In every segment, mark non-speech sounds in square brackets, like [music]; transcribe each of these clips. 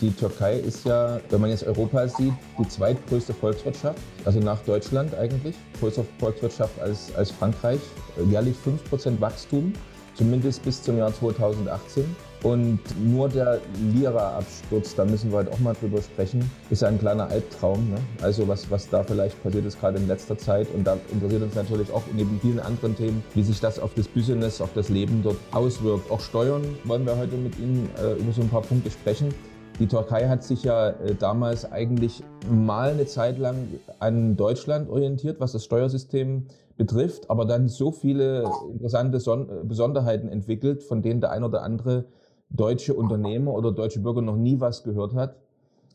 Die Türkei ist ja, wenn man jetzt Europa sieht, die zweitgrößte Volkswirtschaft, also nach Deutschland eigentlich, größere Volkswirtschaft als, als Frankreich, jährlich 5% Wachstum, zumindest bis zum Jahr 2018. Und nur der Lira-Absturz, da müssen wir heute auch mal drüber sprechen, ist ein kleiner Albtraum. Ne? Also was, was da vielleicht passiert ist, gerade in letzter Zeit. Und da interessiert uns natürlich auch neben vielen anderen Themen, wie sich das auf das Business, auf das Leben dort auswirkt. Auch Steuern wollen wir heute mit Ihnen äh, über so ein paar Punkte sprechen. Die Türkei hat sich ja äh, damals eigentlich mal eine Zeit lang an Deutschland orientiert, was das Steuersystem betrifft, aber dann so viele interessante Son Besonderheiten entwickelt, von denen der ein oder andere deutsche Unternehmer oder deutsche Bürger noch nie was gehört hat,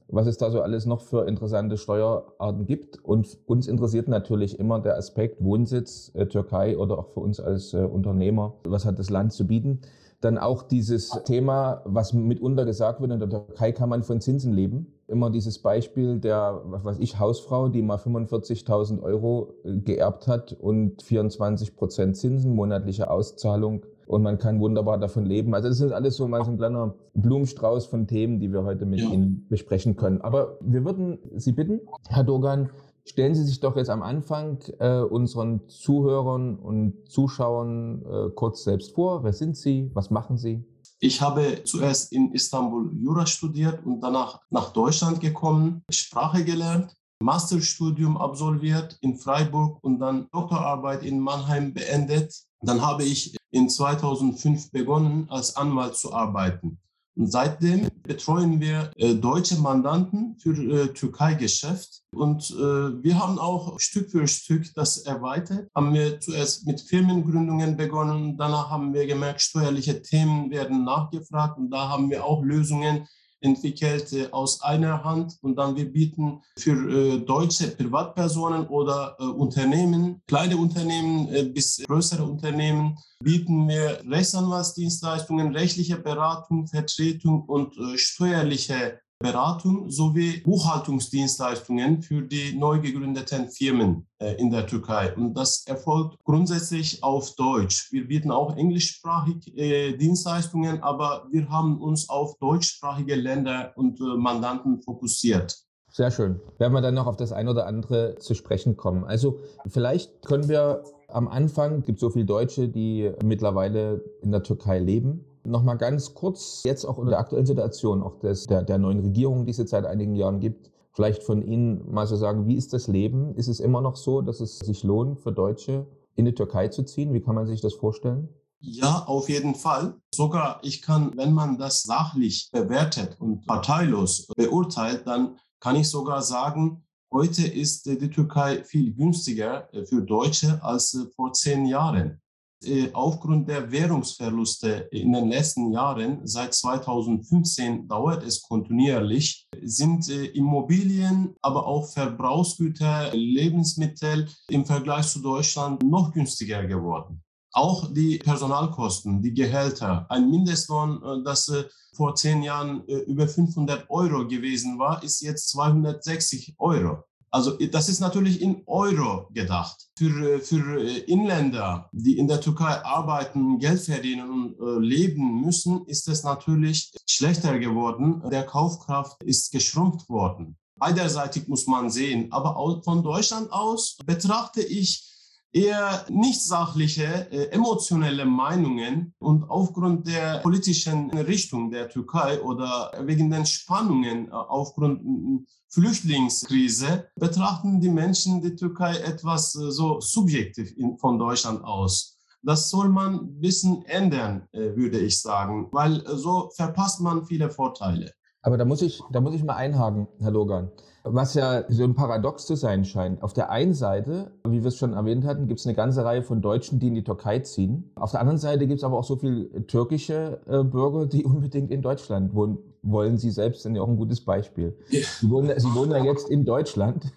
was es da so alles noch für interessante Steuerarten gibt. Und uns interessiert natürlich immer der Aspekt Wohnsitz, äh, Türkei oder auch für uns als äh, Unternehmer, was hat das Land zu bieten. Dann auch dieses Thema, was mitunter gesagt wird, in der Türkei kann man von Zinsen leben. Immer dieses Beispiel der, was weiß ich, Hausfrau, die mal 45.000 Euro äh, geerbt hat und 24 Prozent Zinsen, monatliche Auszahlung. Und man kann wunderbar davon leben. Also das ist alles so mal so ein kleiner Blumenstrauß von Themen, die wir heute mit ja. Ihnen besprechen können. Aber wir würden Sie bitten, Herr Dogan, Stellen Sie sich doch jetzt am Anfang äh, unseren Zuhörern und Zuschauern äh, kurz selbst vor. Wer sind Sie? Was machen Sie? Ich habe zuerst in Istanbul Jura studiert und danach nach Deutschland gekommen, Sprache gelernt, Masterstudium absolviert in Freiburg und dann Doktorarbeit in Mannheim beendet. Dann habe ich in 2005 begonnen, als Anwalt zu arbeiten. Seitdem betreuen wir äh, deutsche Mandanten für äh, Türkei-Geschäft. Und äh, wir haben auch Stück für Stück das erweitert. Haben wir zuerst mit Firmengründungen begonnen. Danach haben wir gemerkt, steuerliche Themen werden nachgefragt. Und da haben wir auch Lösungen entwickelt aus einer Hand und dann wir bieten für äh, deutsche Privatpersonen oder äh, Unternehmen, kleine Unternehmen äh, bis größere Unternehmen, bieten wir Rechtsanwaltsdienstleistungen, rechtliche Beratung, Vertretung und steuerliche Beratung sowie Buchhaltungsdienstleistungen für die neu gegründeten Firmen äh, in der Türkei. Und das erfolgt grundsätzlich auf Deutsch. Wir bieten auch englischsprachige äh, Dienstleistungen, aber wir haben uns auf deutschsprachige Länder und äh, Mandanten fokussiert. Sehr schön. Werden wir dann noch auf das ein oder andere zu sprechen kommen. Also vielleicht können wir am Anfang, es gibt so viele Deutsche, die mittlerweile in der Türkei leben, Nochmal ganz kurz, jetzt auch unter der aktuellen Situation, auch des, der, der neuen Regierung, die es jetzt seit einigen Jahren gibt, vielleicht von Ihnen mal so sagen, wie ist das Leben? Ist es immer noch so, dass es sich lohnt, für Deutsche in die Türkei zu ziehen? Wie kann man sich das vorstellen? Ja, auf jeden Fall. Sogar ich kann, wenn man das sachlich bewertet und parteilos beurteilt, dann kann ich sogar sagen, heute ist die Türkei viel günstiger für Deutsche als vor zehn Jahren. Äh, aufgrund der Währungsverluste in den letzten Jahren, seit 2015 dauert es kontinuierlich, sind äh, Immobilien, aber auch Verbrauchsgüter, Lebensmittel im Vergleich zu Deutschland noch günstiger geworden. Auch die Personalkosten, die Gehälter, ein Mindestlohn, äh, das vor zehn Jahren über 500 Euro gewesen war, ist jetzt 260 Euro. Also das ist natürlich in Euro gedacht. Für, für Inländer, die in der Türkei arbeiten, Geld verdienen und äh, leben müssen, ist es natürlich schlechter geworden. Der Kaufkraft ist geschrumpft worden. Beiderseitig muss man sehen. Aber auch von Deutschland aus betrachte ich eher nicht sachliche, äh, emotionelle Meinungen und aufgrund der politischen Richtung der Türkei oder wegen den Spannungen äh, aufgrund Flüchtlingskrise betrachten die Menschen die Türkei etwas äh, so subjektiv in, von Deutschland aus. Das soll man ein bisschen ändern, äh, würde ich sagen, weil äh, so verpasst man viele Vorteile. Aber da muss ich, da muss ich mal einhaken, Herr Logan. Was ja so ein Paradox zu sein scheint. Auf der einen Seite, wie wir es schon erwähnt hatten, gibt es eine ganze Reihe von Deutschen, die in die Türkei ziehen. Auf der anderen Seite gibt es aber auch so viele türkische äh, Bürger, die [laughs] unbedingt in Deutschland wohnen wollen. Sie selbst sind ja auch ein gutes Beispiel. Sie, wohnen, Sie wohnen ja jetzt in Deutschland.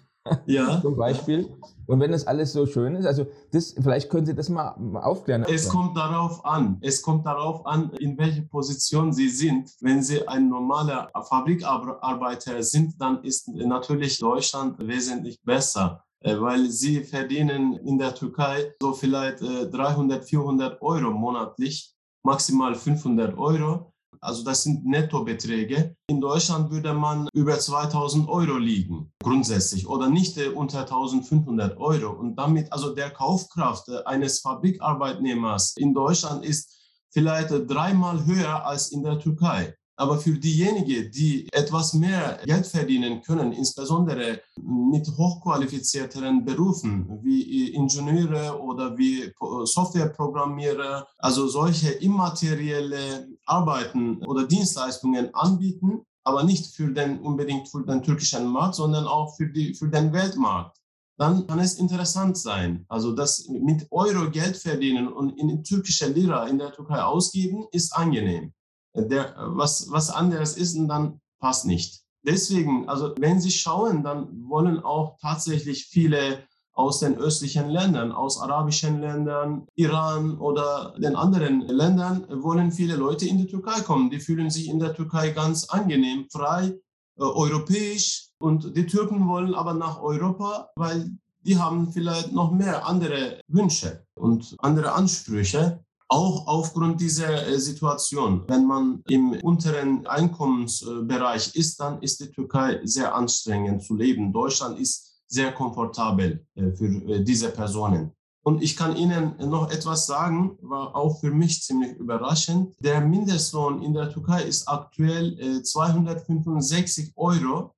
Ja. [laughs] Zum Beispiel. Und wenn das alles so schön ist, also das, vielleicht können Sie das mal aufklären. Es kommt darauf an. Es kommt darauf an, in welcher Position Sie sind. Wenn Sie ein normaler Fabrikarbeiter sind, dann ist natürlich Deutschland wesentlich besser äh, weil sie verdienen in der Türkei so vielleicht 300, äh, 400 Euro monatlich, maximal 500 Euro. Also das sind Nettobeträge. In Deutschland würde man über 2000 Euro liegen, grundsätzlich, oder nicht äh, unter 1500 Euro. Und damit, also der Kaufkraft äh, eines Fabrikarbeitnehmers in Deutschland ist vielleicht äh, dreimal höher als in der Türkei. Aber für diejenigen, die etwas mehr Geld verdienen können, insbesondere mit hochqualifizierteren Berufen wie Ingenieure oder wie Softwareprogrammierer, also solche immaterielle Arbeiten oder Dienstleistungen anbieten, aber nicht für den, unbedingt für den türkischen Markt, sondern auch für, die, für den Weltmarkt dann kann es interessant sein. Also das mit Euro Geld verdienen und in türkischer Lira in der Türkei ausgeben, ist angenehm der, was, was anderes ist und dann passt nicht. Deswegen, also wenn Sie schauen, dann wollen auch tatsächlich viele aus den östlichen Ländern, aus arabischen Ländern, Iran oder den anderen Ländern, wollen viele Leute in die Türkei kommen. Die fühlen sich in der Türkei ganz angenehm, frei, äh, europäisch. Und die Türken wollen aber nach Europa, weil die haben vielleicht noch mehr andere Wünsche und andere Ansprüche. Auch aufgrund dieser äh, Situation, wenn man im unteren Einkommensbereich ist, dann ist die Türkei sehr anstrengend zu leben. Deutschland ist sehr komfortabel äh, für äh, diese Personen. Und ich kann Ihnen noch etwas sagen, war auch für mich ziemlich überraschend. Der Mindestlohn in der Türkei ist aktuell 265 Euro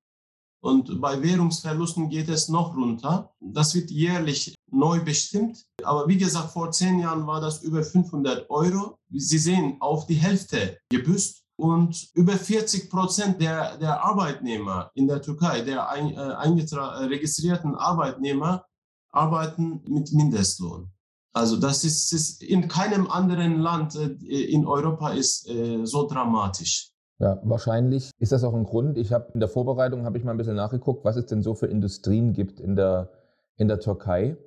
und bei Währungsverlusten geht es noch runter. Das wird jährlich neu bestimmt. Aber wie gesagt, vor zehn Jahren war das über 500 Euro. Sie sehen, auf die Hälfte gebüßt. Und über 40 Prozent der, der Arbeitnehmer in der Türkei, der ein, äh, äh, registrierten Arbeitnehmer, arbeiten mit Mindestlohn. Also das ist, ist in keinem anderen Land äh, in Europa ist äh, so dramatisch. Ja, wahrscheinlich ist das auch ein Grund. Ich habe in der Vorbereitung habe ich mal ein bisschen nachgeguckt, was es denn so für Industrien gibt in der, in der Türkei.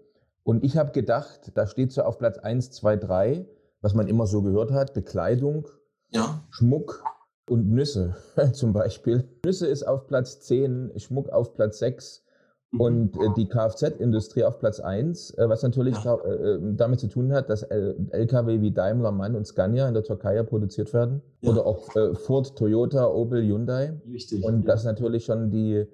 Und ich habe gedacht, da steht so auf Platz 1, 2, 3, was man immer so gehört hat, Bekleidung, ja. Schmuck und Nüsse [laughs] zum Beispiel. Nüsse ist auf Platz 10, Schmuck auf Platz 6 Mhm. Und äh, die Kfz-Industrie auf Platz 1, äh, was natürlich ja. da, äh, damit zu tun hat, dass Lkw wie Daimler, Mann und Scania in der Türkei produziert werden. Ja. Oder auch äh, Ford, Toyota, Opel, Hyundai. Richtig. Und ja. das natürlich schon die, äh,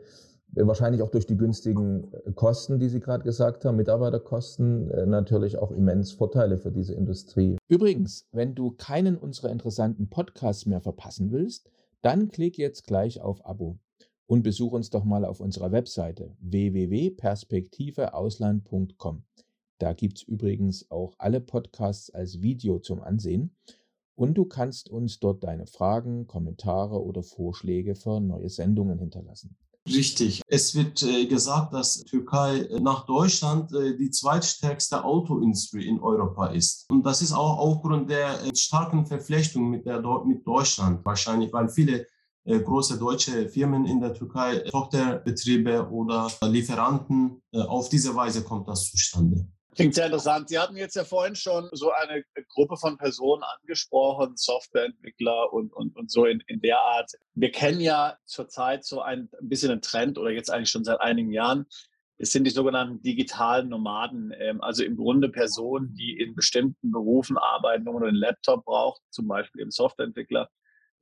wahrscheinlich auch durch die günstigen äh, Kosten, die Sie gerade gesagt haben, Mitarbeiterkosten, natürlich auch immens Vorteile für diese Industrie. Übrigens, wenn du keinen unserer interessanten Podcasts mehr verpassen willst, dann klick jetzt gleich auf Abo und besuch uns doch mal auf unserer Webseite www.perspektiveausland.com. Da gibt es übrigens auch alle Podcasts als Video zum Ansehen und du kannst uns dort deine Fragen, Kommentare oder Vorschläge für neue Sendungen hinterlassen. Richtig. Es wird äh, gesagt, dass Türkei äh, nach Deutschland äh, die zweitstärkste Autoindustrie in Europa ist. Und das ist auch aufgrund der starken Verflechtung mit, der, mit Deutschland wahrscheinlich, weil viele große deutsche Firmen in der Türkei, Tochterbetriebe oder Lieferanten. Auf diese Weise kommt das zustande. Klingt sehr interessant. Sie hatten jetzt ja vorhin schon so eine Gruppe von Personen angesprochen, Softwareentwickler und, und, und so in, in der Art. Wir kennen ja zurzeit so ein, bisschen einen Trend oder jetzt eigentlich schon seit einigen Jahren. Es sind die sogenannten digitalen Nomaden, ähm, also im Grunde Personen, die in bestimmten Berufen arbeiten, wo man einen Laptop braucht, zum Beispiel eben Softwareentwickler,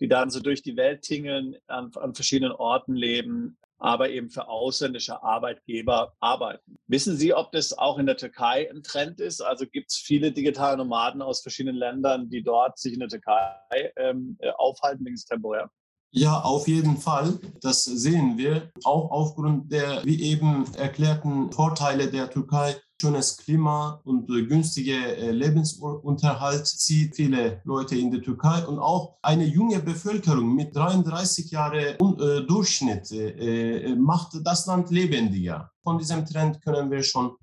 die dann so durch die Welt tingeln, an, an verschiedenen Orten leben, aber eben für ausländische Arbeitgeber arbeiten. Wissen Sie, ob das auch in der Türkei ein Trend ist? Also gibt es viele digitale Nomaden aus verschiedenen Ländern, die dort sich in der Türkei ähm, äh, aufhalten, wenigstens temporär? Ja, auf jeden Fall. Das sehen wir. Auch aufgrund der, wie eben erklärten Vorteile der Türkei. Schönes Klima und günstige äh, Lebensunterhalt zieht viele Leute in die Türkei und auch eine junge Bevölkerung mit 33 Jahren äh, Durchschnitt äh, macht das Land lebendiger. Von diesem Trend können wir schon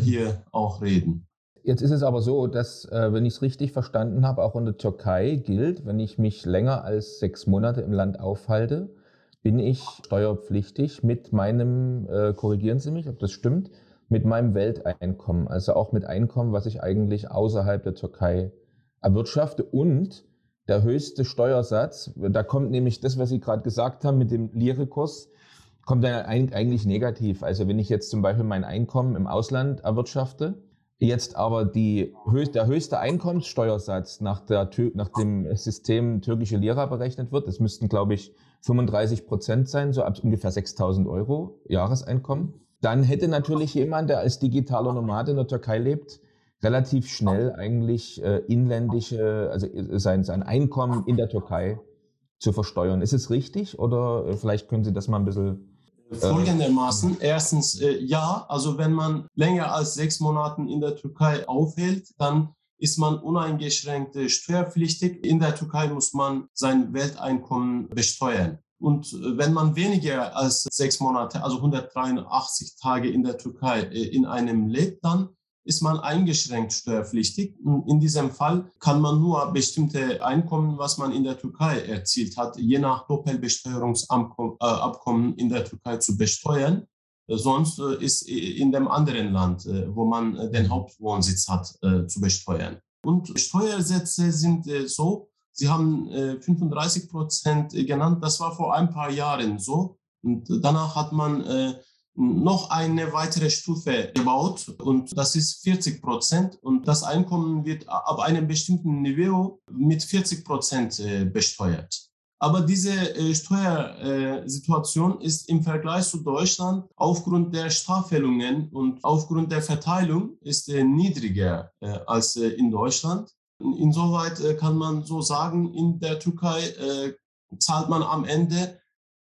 hier auch reden. Jetzt ist es aber so, dass, äh, wenn ich es richtig verstanden habe, auch in der Türkei gilt, wenn ich mich länger als sechs Monate im Land aufhalte, bin ich steuerpflichtig mit meinem, äh, korrigieren Sie mich, ob das stimmt, mit meinem Welteinkommen, also auch mit Einkommen, was ich eigentlich außerhalb der Türkei erwirtschafte und der höchste Steuersatz, da kommt nämlich das, was Sie gerade gesagt haben mit dem Lire-Kurs, kommt dann eigentlich negativ. Also wenn ich jetzt zum Beispiel mein Einkommen im Ausland erwirtschafte, jetzt aber die, der höchste Einkommenssteuersatz nach, der, nach dem System türkische Lira berechnet wird, das müssten, glaube ich, 35 Prozent sein, so ab ungefähr 6000 Euro Jahreseinkommen, dann hätte natürlich jemand, der als digitaler Nomade in der Türkei lebt, relativ schnell eigentlich äh, inländische, also äh, sein, sein Einkommen in der Türkei zu versteuern. Ist es richtig oder äh, vielleicht können Sie das mal ein bisschen Folgendermaßen. Erstens, äh, ja, also wenn man länger als sechs Monaten in der Türkei aufhält, dann ist man uneingeschränkt äh, steuerpflichtig. In der Türkei muss man sein Welteinkommen besteuern. Und äh, wenn man weniger als sechs Monate, also 183 Tage in der Türkei äh, in einem lebt, dann ist man eingeschränkt steuerpflichtig. In diesem Fall kann man nur bestimmte Einkommen, was man in der Türkei erzielt hat, je nach Doppelbesteuerungsabkommen in der Türkei zu besteuern. Sonst äh, ist in dem anderen Land, äh, wo man äh, den Hauptwohnsitz hat, zu besteuern. Und Steuersätze sind so, Sie haben 35 Prozent genannt, das war vor ein paar Jahren so. Und danach hat man noch eine weitere Stufe gebaut und das ist 40 Prozent und das Einkommen wird ab einem bestimmten Niveau mit 40 Prozent äh, besteuert. Aber diese äh, Steuersituation ist im Vergleich zu Deutschland aufgrund der Staffelungen und aufgrund der Verteilung ist äh, niedriger als in Deutschland. Insoweit kann man so sagen, in der Türkei zahlt man am Ende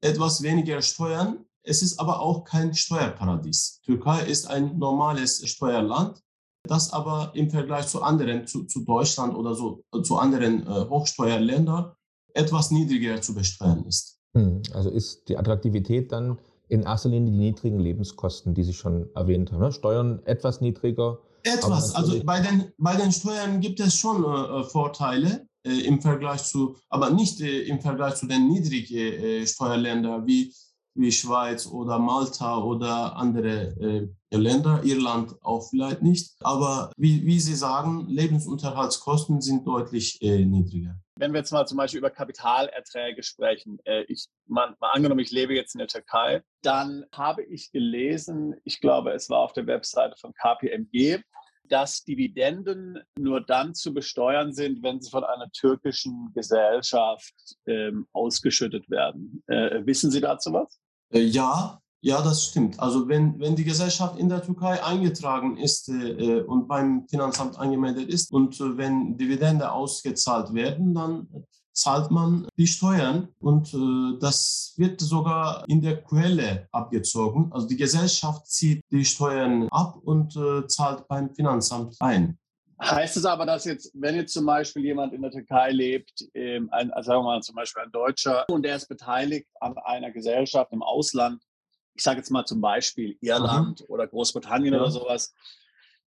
etwas weniger Steuern es ist aber auch kein Steuerparadies. Türkei ist ein normales Steuerland, das aber im Vergleich zu anderen, zu, zu Deutschland oder so, zu anderen äh, Hochsteuerländern etwas niedriger zu besteuern ist. Hm, also ist die Attraktivität dann in erster Linie die niedrigen Lebenskosten, die Sie schon erwähnt haben. Ne? Steuern etwas niedriger. Etwas. Also bei den, bei den Steuern gibt es schon äh, Vorteile äh, im Vergleich zu, aber nicht äh, im Vergleich zu den niedrigen äh, Steuerländern wie wie Schweiz oder Malta oder andere äh, Länder, Irland auch vielleicht nicht. Aber wie, wie Sie sagen, Lebensunterhaltskosten sind deutlich äh, niedriger. Wenn wir jetzt mal zum Beispiel über Kapitalerträge sprechen, äh, ich, mal, mal angenommen, ich lebe jetzt in der Türkei, dann habe ich gelesen, ich glaube, es war auf der Webseite von KPMG, dass Dividenden nur dann zu besteuern sind, wenn sie von einer türkischen Gesellschaft ähm, ausgeschüttet werden. Äh, wissen Sie dazu was? Äh, ja, ja, das stimmt. Also wenn, wenn die Gesellschaft in der Türkei eingetragen ist äh, und beim Finanzamt angemeldet ist und äh, wenn Dividende ausgezahlt werden, dann zahlt man die Steuern und äh, das wird sogar in der Quelle abgezogen. Also die Gesellschaft zieht die Steuern ab und äh, zahlt beim Finanzamt ein. Heißt es aber, dass jetzt, wenn jetzt zum Beispiel jemand in der Türkei lebt, ähm, ein, also sagen wir mal zum Beispiel ein Deutscher, und der ist beteiligt an einer Gesellschaft im Ausland, ich sage jetzt mal zum Beispiel Irland mhm. oder Großbritannien ja. oder sowas,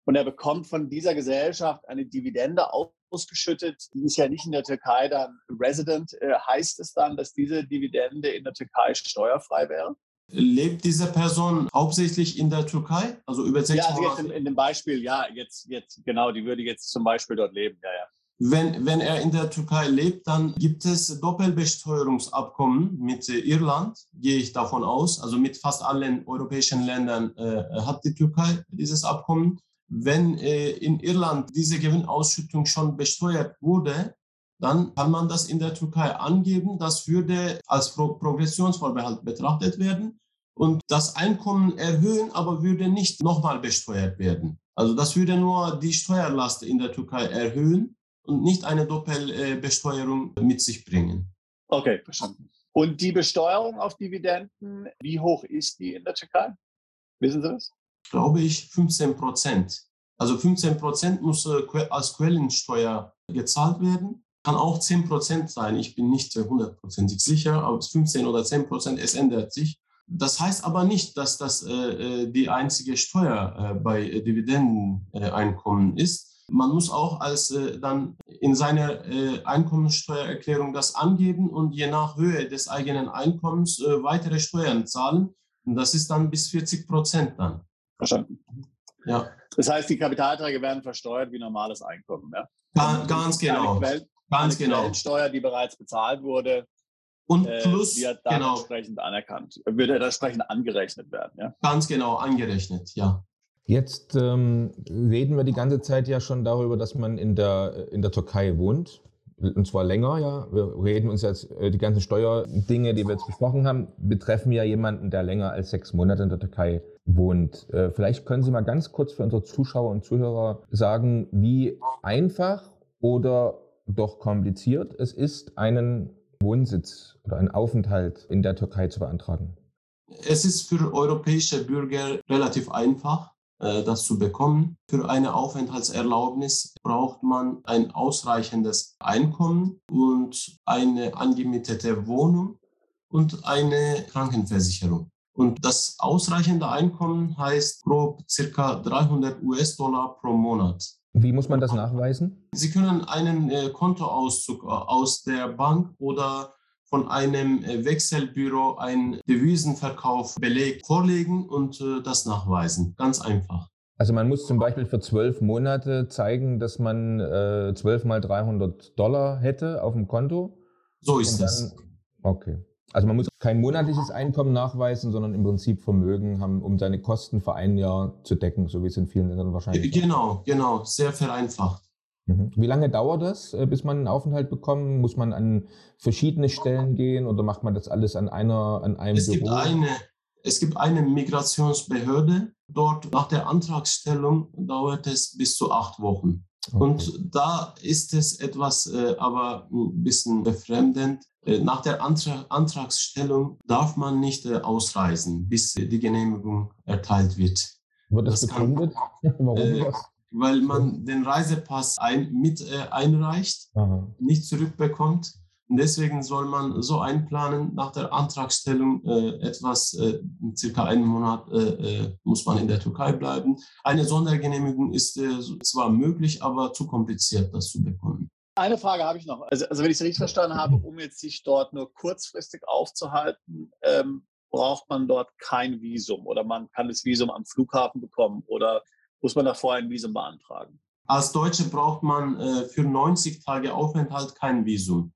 und er bekommt von dieser Gesellschaft eine Dividende ausgeschüttet, die ist ja nicht in der Türkei dann resident, äh, heißt es dann, dass diese Dividende in der Türkei steuerfrei wäre? Lebt diese Person hauptsächlich in der Türkei? Also über sechs Ja, also jetzt in, in, dem Beispiel, ja, jetzt, jetzt, genau, die würde jetzt zum Beispiel dort leben, ja, ja. Wenn, wenn er in der Türkei lebt, dann gibt es Doppelbesteuerungsabkommen mit äh, Irland, gehe ich davon aus. Also mit fast allen europäischen Ländern äh, hat die Türkei dieses Abkommen. Wenn äh, in Irland diese Gewinnausschüttung schon besteuert wurde, dann kann man das in der Türkei angeben. Das würde als Pro Progressionsvorbehalt betrachtet werden und das Einkommen erhöhen, aber würde nicht nochmal besteuert werden. Also das würde nur die Steuerlast in der Türkei erhöhen und nicht eine Doppelbesteuerung mit sich bringen. Okay, verstanden. Und die Besteuerung auf Dividenden, wie hoch ist die in der Türkei? Wissen Sie das? Glaube ich 15 Prozent. Also 15 Prozent muss äh, als Quellensteuer gezahlt werden kann auch 10 Prozent sein. Ich bin nicht hundertprozentig sicher, ob es 15 oder 10 Prozent, es ändert sich. Das heißt aber nicht, dass das äh, äh die einzige Steuer äh, bei Dividendeneinkommen ist. Man muss auch als äh, dann in seiner äh, Einkommensteuererklärung das angeben und je nach Höhe des eigenen Einkommens äh, weitere Steuern zahlen. Und das ist dann bis 40 Prozent dann. Verstanden. Ja. Das heißt, die Kapitalträge werden versteuert wie normales Einkommen. Ja? Ga, ganz genau. Quell, ganz genau. Steuer, die bereits bezahlt wurde, und äh, plus, äh, wird dann genau. entsprechend anerkannt, wird entsprechend angerechnet werden. Ja? Ganz genau, angerechnet, ja. Jetzt ähm, reden wir die ganze Zeit ja schon darüber, dass man in der, in der Türkei wohnt. Und zwar länger, ja. Wir reden uns jetzt, äh, die ganzen Steuerdinge, die wir jetzt besprochen haben, betreffen ja jemanden, der länger als sechs Monate in der Türkei wohnt. Äh, vielleicht können Sie mal ganz kurz für unsere Zuschauer und Zuhörer sagen, wie einfach oder doch kompliziert es ist, einen Wohnsitz oder einen Aufenthalt in der Türkei zu beantragen. Es ist für europäische Bürger relativ einfach äh, das zu bekommen. Für eine Aufenthaltserlaubnis braucht man ein ausreichendes Einkommen und eine angemietete Wohnung und eine Krankenversicherung. Und das ausreichende Einkommen heißt grob circa 300 US-Dollar pro Monat. Wie muss man das nachweisen? Sie können einen äh, Kontoauszug äh, aus der Bank oder von einem äh, Wechselbüro einen Devisenverkauf Beleg vorlegen und äh, das nachweisen. Ganz einfach. Also man muss zum Beispiel für zwölf Monate zeigen, dass man äh, zwölf äh, mal 300 Dollar hätte auf dem Konto. So ist es. Okay. Also man muss kein monatliches Einkommen nachweisen, sondern im Prinzip Vermögen haben, um seine Kosten für ein Jahr zu decken, so wie es in vielen Ländern wahrscheinlich ist. Genau, genau, sehr vereinfacht. Mhm. Wie lange dauert das, äh, bis man einen Aufenthalt bekommt? Muss man an verschiedene Stellen gehen oder macht man das alles an einer, an einem es Büro? Gibt eine, es gibt eine Migrationsbehörde. Dort nach der Antragstellung dauert es bis zu acht Wochen. Okay. Und da ist es etwas äh, aber ein bisschen befremdend. Äh, nach der Antrag, Antragsstellung darf man nicht äh, ausreisen, bis die Genehmigung erteilt wird. Wird das, das begründet? [laughs] Warum äh, das? Weil man den Reisepass ein, mit äh, einreicht, Aha. nicht zurückbekommt. Und deswegen soll man so einplanen, nach der Antragstellung äh, etwas, äh, circa einen Monat äh, äh, muss man in der Türkei bleiben. Eine Sondergenehmigung ist äh, zwar möglich, aber zu kompliziert, das zu bekommen. Eine Frage habe ich noch. Also, also wenn ich es richtig verstanden habe, um jetzt sich dort nur kurzfristig aufzuhalten, ähm, braucht man dort kein Visum oder man kann das Visum am Flughafen bekommen oder muss man da vorher ein Visum beantragen? Als Deutsche braucht man äh, für 90 Tage Aufenthalt kein Visum.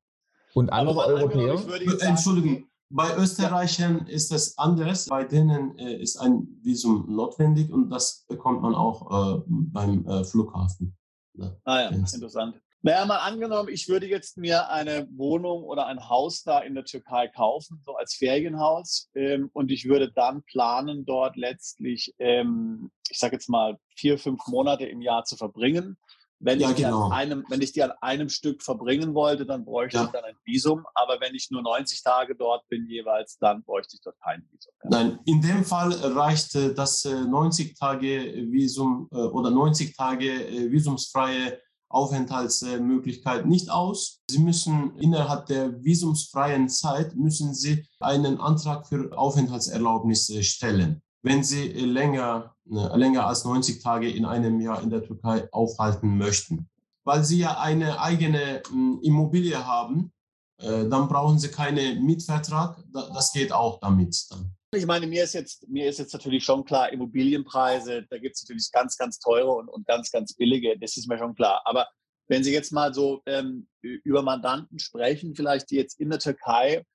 Und andere Europäer? Sagen, Entschuldigung, bei Österreichern ja. ist es anders. Bei denen äh, ist ein Visum notwendig und das bekommt man auch äh, beim äh, Flughafen. Ja. Ah ja, interessant. Naja, mal angenommen, ich würde jetzt mir eine Wohnung oder ein Haus da in der Türkei kaufen, so als Ferienhaus, ähm, und ich würde dann planen, dort letztlich, ähm, ich sage jetzt mal, vier, fünf Monate im Jahr zu verbringen. Wenn, ja, ich genau. an einem, wenn ich die an einem Stück verbringen wollte, dann bräuchte ja. ich dann ein Visum. Aber wenn ich nur 90 Tage dort bin jeweils, dann bräuchte ich dort kein Visum. Ja. Nein, in dem Fall reicht das 90 äh, Tage Visum äh, oder 90 Tage äh, visumsfreie Aufenthaltsmöglichkeit nicht aus. Sie müssen innerhalb der visumsfreien Zeit müssen Sie einen Antrag für Aufenthaltserlaubnis stellen wenn Sie länger, ne, länger als 90 Tage in einem Jahr in der Türkei aufhalten möchten. Weil Sie ja eine eigene hm, Immobilie haben, äh, dann brauchen Sie keinen Mietvertrag. Das geht auch damit dann. Ich meine, mir ist jetzt, mir ist jetzt natürlich schon klar, Immobilienpreise, da gibt es natürlich ganz, ganz teure und, und ganz, ganz billige, das ist mir schon klar. Aber wenn Sie jetzt mal so ähm, über Mandanten sprechen, vielleicht die jetzt in der Türkei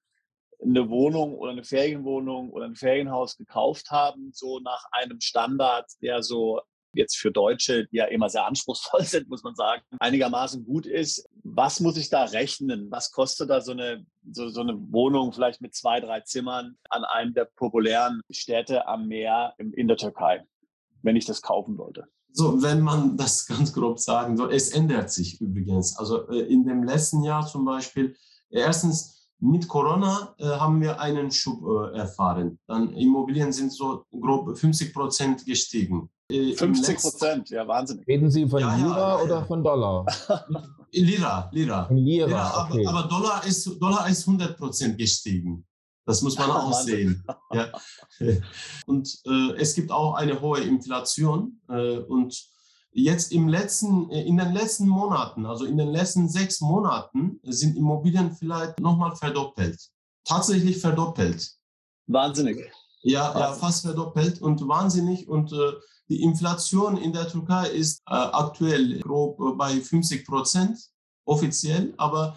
eine Wohnung oder eine Ferienwohnung oder ein Ferienhaus gekauft haben, so nach einem Standard, der so jetzt für Deutsche, die ja immer sehr anspruchsvoll [laughs] sind, muss man sagen, einigermaßen gut ist. Was muss ich da rechnen? Was kostet da so eine, so, so eine Wohnung vielleicht mit zwei, drei Zimmern an einem der populären Städte am Meer in der Türkei, wenn ich das kaufen wollte? So, wenn man das [laughs] ganz grob sagen soll, es ändert sich übrigens. Also äh, in dem letzten Jahr zum Beispiel, erstens, mit Corona äh, haben wir einen Schub äh, erfahren. Dann Immobilien sind so grob 50 Prozent gestiegen. Äh, 50 Prozent, ja, Wahnsinn. Reden Sie von ja, Lira ja, oder von Dollar? [laughs] Lira, Lira. Lira, Lira okay. aber, aber, Dollar, ist, Dollar ist 100 Prozent gestiegen. Das muss man [laughs] auch sehen. Ja. [laughs] Und äh, es gibt auch eine hohe Inflation. Äh, und Jetzt im letzten, äh, in den letzten Monaten, also in den letzten sechs Monaten, sind Immobilien vielleicht nochmal verdoppelt. Tatsächlich verdoppelt. Wahnsinnig. Ja, ja, fast verdoppelt und wahnsinnig. Und äh, die Inflation in der Türkei ist äh, aktuell grob äh, bei 50 Prozent offiziell, aber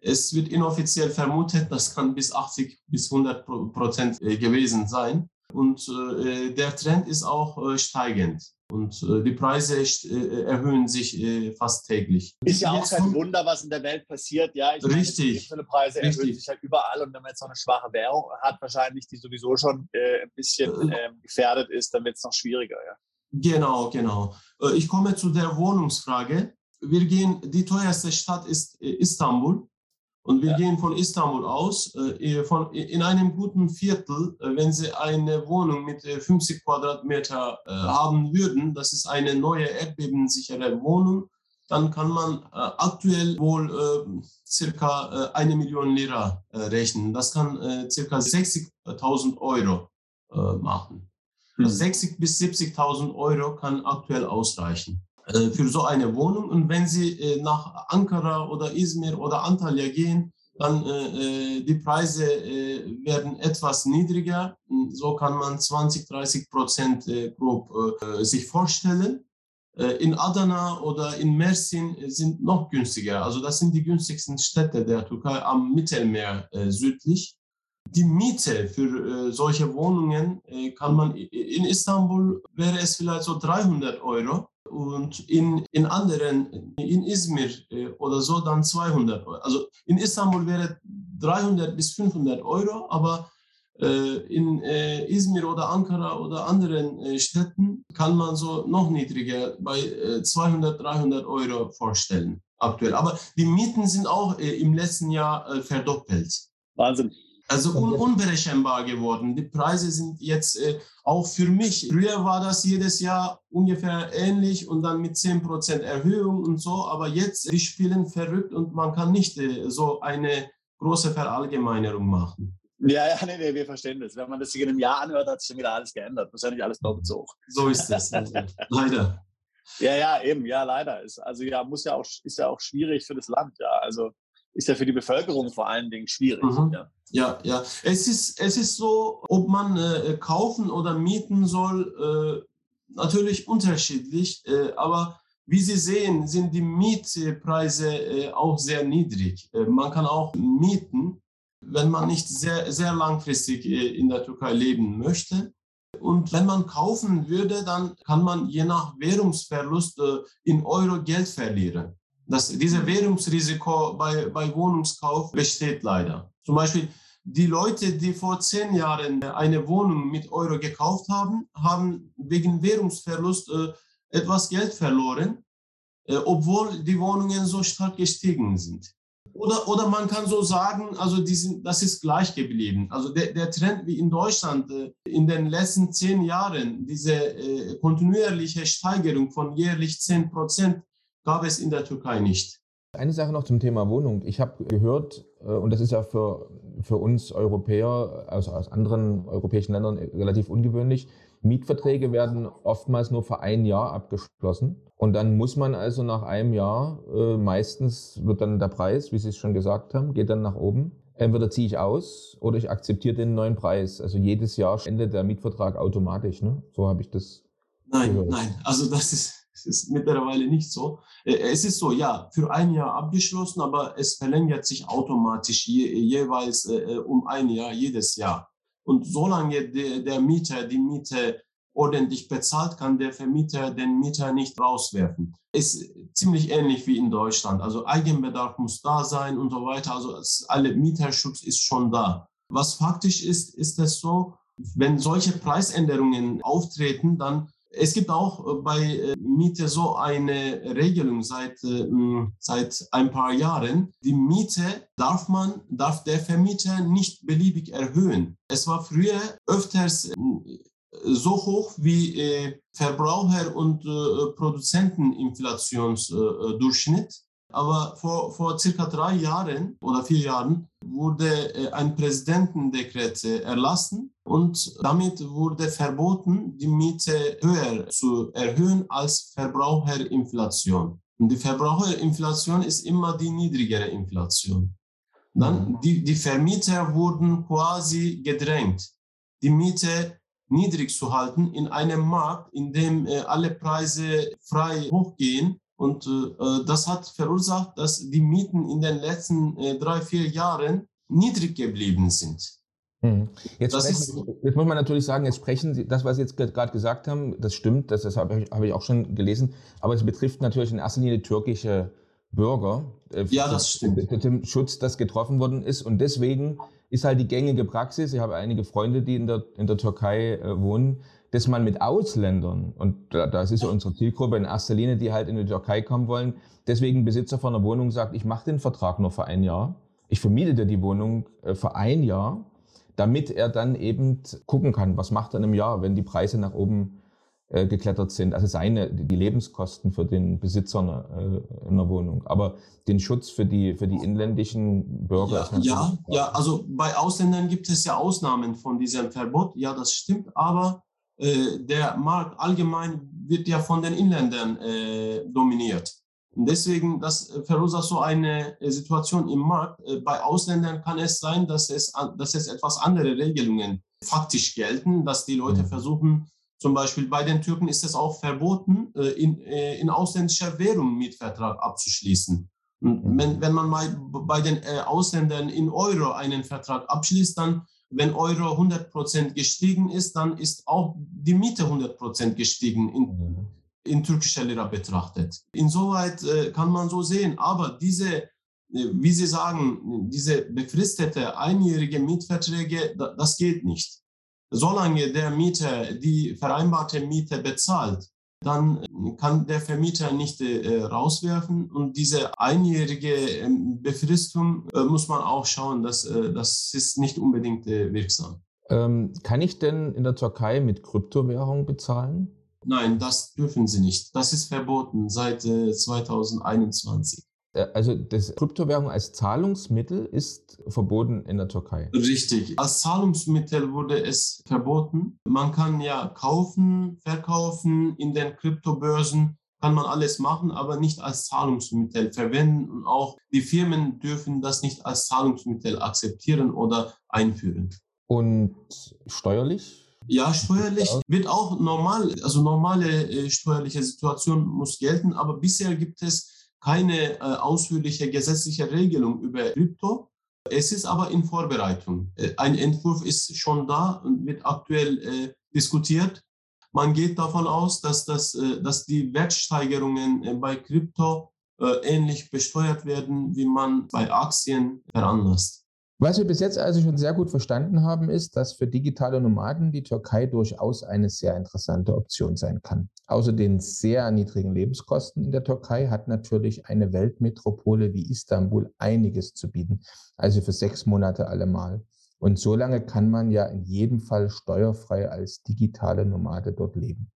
es wird inoffiziell vermutet, [laughs] das kann bis 80 bis 100 Prozent äh, gewesen sein. Und der Trend ist auch steigend. Und äh, die Preise äh, erhöhen sich äh, fast täglich. Ist ja auch kein Wunder, was in der Welt passiert. Ja, ich richtig. Meine, die Preise richtig. erhöhen sich halt überall. Und wenn man jetzt noch eine schwache Währung hat, wahrscheinlich, die sowieso schon ein bisschen ähm, gefährdet ist, dann wird es noch schwieriger. Ja. Genau, genau. Ich komme zu der Wohnungsfrage. Wir gehen, die teuerste Stadt ist Istanbul. Und wir ja. gehen von Istanbul aus. Äh, von, in einem guten Viertel, äh, wenn Sie eine Wohnung mit 50 äh, Quadratmeter haben würden, das ist eine neue erdbebensichere Wohnung, dann kann man aktuell wohl circa eine Million Lira rechnen. Das kann circa 60.000 Euro machen. Also 60 hm. bis 70.000 Euro kann aktuell ausreichen. Äh, für so eine Wohnung. Und wenn Sie äh, nach Ankara oder Izmir oder Antalya gehen, dann äh, die Preise werden etwas niedriger. So kann man 20, 30 Prozent grob sich vorstellen. In Adana oder in Mersin sind noch günstiger. Also das sind die günstigsten Städte der Türkei am Mittelmeer südlich. Die Miete für solche Wohnungen kann man in Istanbul wäre es vielleicht so 300 Euro und in, in anderen, in Izmir äh, oder so, dann 200 Euro. Also in Istanbul wäre 300 bis 500 Euro, aber äh, in äh, Izmir oder Ankara oder anderen Städten kann man so noch niedriger bei 200, äh, 300 Euro vorstellen aktuell. Aber die Mieten sind auch im letzten Jahr verdoppelt. Wahnsinn. Also un unberechenbar geworden. Die Preise sind jetzt äh, auch für mich. Früher war das jedes Jahr ungefähr ähnlich und dann mit 10% Erhöhung und so. Aber jetzt, die spielen verrückt und man kann nicht äh, so eine große Verallgemeinerung machen. Ja, ja, nee, nee, wir verstehen das. Wenn man das sich in einem Jahr anhört, hat sich schon wieder alles geändert. Wahrscheinlich alles doppelt so hoch. So ist es. Also, [laughs] leider. Ja, ja, eben, ja, leider. Ist, also ja, muss ja auch, ist ja auch schwierig für das Land, ja. Also ist ja für die Bevölkerung vor allen Dingen schwierig. Mhm. Ja. ja, ja. Es ist, es ist so, ob man äh, kaufen oder mieten soll, äh, natürlich unterschiedlich, äh, aber wie Sie sehen, sind die Mietpreise äh, auch sehr niedrig. Äh, man kann auch mieten, wenn man nicht sehr, sehr langfristig äh, in der Türkei leben möchte. Und wenn man kaufen würde, dann kann man je nach Währungsverlust in Euro Geld verlieren. Das, dieses Währungsrisiko bei, bei Wohnungskauf besteht leider. Zum Beispiel die Leute, die vor zehn Jahren eine Wohnung mit Euro gekauft haben, haben wegen Währungsverlust äh, etwas Geld verloren, äh, obwohl die Wohnungen so stark gestiegen sind. Oder, oder man kann so sagen, also sind, das ist gleich geblieben. Also der, der Trend wie in Deutschland äh, in den letzten zehn Jahren, diese kontinuierliche Steigerung von jährlich 10 Prozent, gab es in der Türkei nicht. Eine Sache noch zum Thema Wohnung. Ich habe gehört, äh, und das ist ja für, für uns Europäer, also aus anderen europäischen Ländern relativ ungewöhnlich, Mietverträge werden oftmals nur für ein Jahr abgeschlossen. Und dann muss man also nach einem Jahr, äh, meistens wird dann der Preis, wie Sie es schon gesagt haben, geht dann nach oben. Entweder ziehe ich aus oder ich akzeptiere den neuen Preis. Also jedes Jahr endet der Mietvertrag automatisch. Ne? So habe ich das. Nein, gehört. nein. Also das ist es ist mittlerweile nicht so. Äh, es ist so, ja, für ein Jahr abgeschlossen, aber es verlängert sich automatisch je, jeweils äh, äh, um ein Jahr, jedes Jahr. Und solange der, der Mieter die Miete ordentlich bezahlt, kann der Vermieter den Mieter nicht rauswerfen. Ist ziemlich ähnlich wie in Deutschland. Also Eigenbedarf muss da sein und so weiter. Also alle Mieterschutz ist schon da. Was faktisch ist, ist es so, wenn solche Preisänderungen auftreten, dann es gibt auch äh, bei äh, Miete so eine Regelung seit, äh, seit ein paar Jahren. Die Miete darf man, darf der Vermieter nicht beliebig erhöhen. Es war früher öfters so hoch wie Verbraucher- und Produzenteninflationsdurchschnitt. Aber vor, vor circa drei Jahren oder vier Jahren wurde ein Präsidentendekret erlassen, Und damit wurde verboten, die Miete höher zu erhöhen als Verbraucherinflation. Und die Verbraucherinflation ist immer die niedrigere Inflation. Dann die, die Vermieter wurden quasi gedrängt, die Miete niedrig zu halten in einem Markt, in dem äh, alle Preise frei hochgehen. Und äh, das hat verursacht, dass die Mieten in den letzten äh, drei, vier Jahren niedrig geblieben sind. Mhm. Jetzt, sprechen, jetzt, muss man natürlich sagen, jetzt sprechen Sie, das, was Sie jetzt gerade gesagt haben, das stimmt, das, das habe ich, hab ich, auch schon gelesen, aber es betrifft natürlich in erster Linie türkische Bürger. Äh, ja, das stimmt. Mit dem Schutz, das getroffen worden ist. Und deswegen ist halt die gängige Praxis, ich habe einige Freunde, die in der, in der Türkei äh, wohnen, dass man mit Ausländern, und das ist ja unsere Zielgruppe in erster Linie, die halt in die Türkei kommen wollen, deswegen Besitzer von einer Wohnung sagt, ich mache den Vertrag nur für ein Jahr. Ich vermiete dir die Wohnung äh, für ein Jahr, damit er dann eben gucken kann, was macht er in einem Jahr, wenn die Preise nach oben äh, geklettert sind. Also seine, die Lebenskosten für den Besitzer einer, äh, einer Wohnung. Aber den Schutz für die, für die inländischen Bürger. Ja, ja, ja, also bei Ausländern gibt es ja Ausnahmen von diesem Verbot. Ja, das stimmt. Aber der Markt allgemein wird ja von den Inländern äh, dominiert. Und deswegen, das verursacht so eine äh, Situation im Markt. Bei Ausländern kann es sein, dass es, dass es etwas andere Regelungen faktisch gelten, dass die Leute mhm. versuchen, zum Beispiel bei den Türken ist es auch verboten, äh, in, äh, in ausländischer Währung Mietvertrag abzuschließen. Und mhm. wenn, wenn man mal bei den äh, Ausländern in Euro einen Vertrag abschließt, dann, wenn Euro 100% gestiegen ist, dann ist auch die Miete 100% gestiegen in, mhm. in türkischer Lira betrachtet. Insoweit kann man so sehen. Aber diese, wie Sie sagen, diese befristete einjährige Mietverträge, das geht nicht solange der Mieter die vereinbarte Miete bezahlt, dann kann der Vermieter nicht äh, rauswerfen. Und diese einjährige ähm, Befristung äh, muss man auch schauen, dass, äh, das ist nicht unbedingt äh, wirksam. Ähm, kann ich denn in der Türkei mit Kryptowährung bezahlen? Nein, das dürfen sie nicht. Das ist verboten seit 2021. Äh, also das Kryptowährung als Zahlungsmittel ist verboten in der Türkei. Richtig. Als Zahlungsmittel wurde es verboten. Man kann ja kaufen, verkaufen in den Kryptobörsen, kann man alles machen, aber nicht als Zahlungsmittel verwenden. Und auch die Firmen dürfen das nicht als Zahlungsmittel akzeptieren oder einführen. Und steuerlich? Ja, steuerlich wird auch normal, also normale äh, steuerliche Situation muss gelten, aber bisher gibt es keine äh, ausführliche gesetzliche Regelung über Krypto. Es ist aber in Vorbereitung. Äh, ein Entwurf ist schon da und wird aktuell äh, diskutiert. Man geht davon aus, dass, das, äh, dass die Wertsteigerungen äh, bei Krypto äh, ähnlich besteuert werden, wie man bei Aktien veranlasst. Was wir bis jetzt also schon sehr gut verstanden haben, ist, dass für digitale Nomaden die Türkei durchaus eine sehr interessante Option sein kann. Außer den sehr niedrigen Lebenskosten in der Türkei hat natürlich eine Weltmetropole wie Istanbul einiges zu bieten, also für sechs Monate allemal. Und so lange kann man ja in jedem Fall steuerfrei als digitale Nomade dort leben.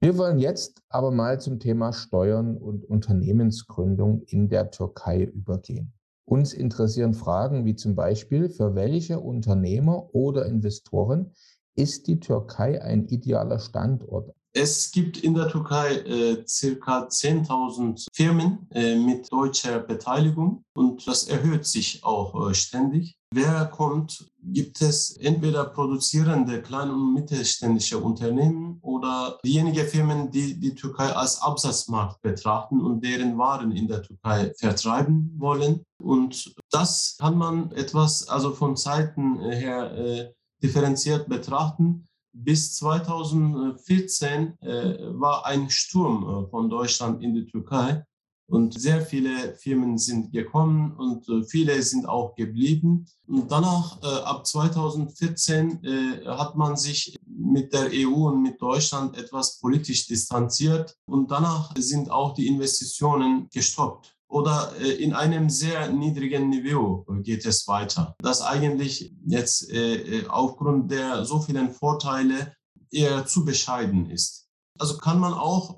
Wir wollen jetzt aber mal zum Thema Steuern und Unternehmensgründung in der Türkei übergehen. Uns interessieren Fragen wie zum Beispiel, für welche Unternehmer oder Investoren ist die Türkei ein idealer Standort? Es gibt in der Türkei äh, circa 10.000 Firmen äh, mit deutscher Beteiligung und das erhöht sich auch äh, ständig. Wer kommt, gibt es entweder produzierende kleine und mittelständische Unternehmen oder diejenigen Firmen, die die Türkei als Absatzmarkt betrachten und deren Waren in der Türkei vertreiben wollen. Und das kann man etwas, also von Zeiten her äh, differenziert betrachten. Bis 2014 äh, war ein Sturm äh, von Deutschland in die Türkei und sehr viele Firmen sind gekommen und äh, viele sind auch geblieben. Und danach, ab 2014, äh, hat man sich mit der EU und mit Deutschland etwas politisch distanziert. Und danach sind auch die Investitionen gestoppt. Oder äh, in einem sehr niedrigen Niveau geht es weiter. Das eigentlich jetzt äh, äh, aufgrund der so vielen Vorteile eher zu bescheiden ist. Also kann man auch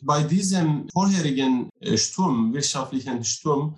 bei diesem vorherigen Sturm, wirtschaftlichen Sturm,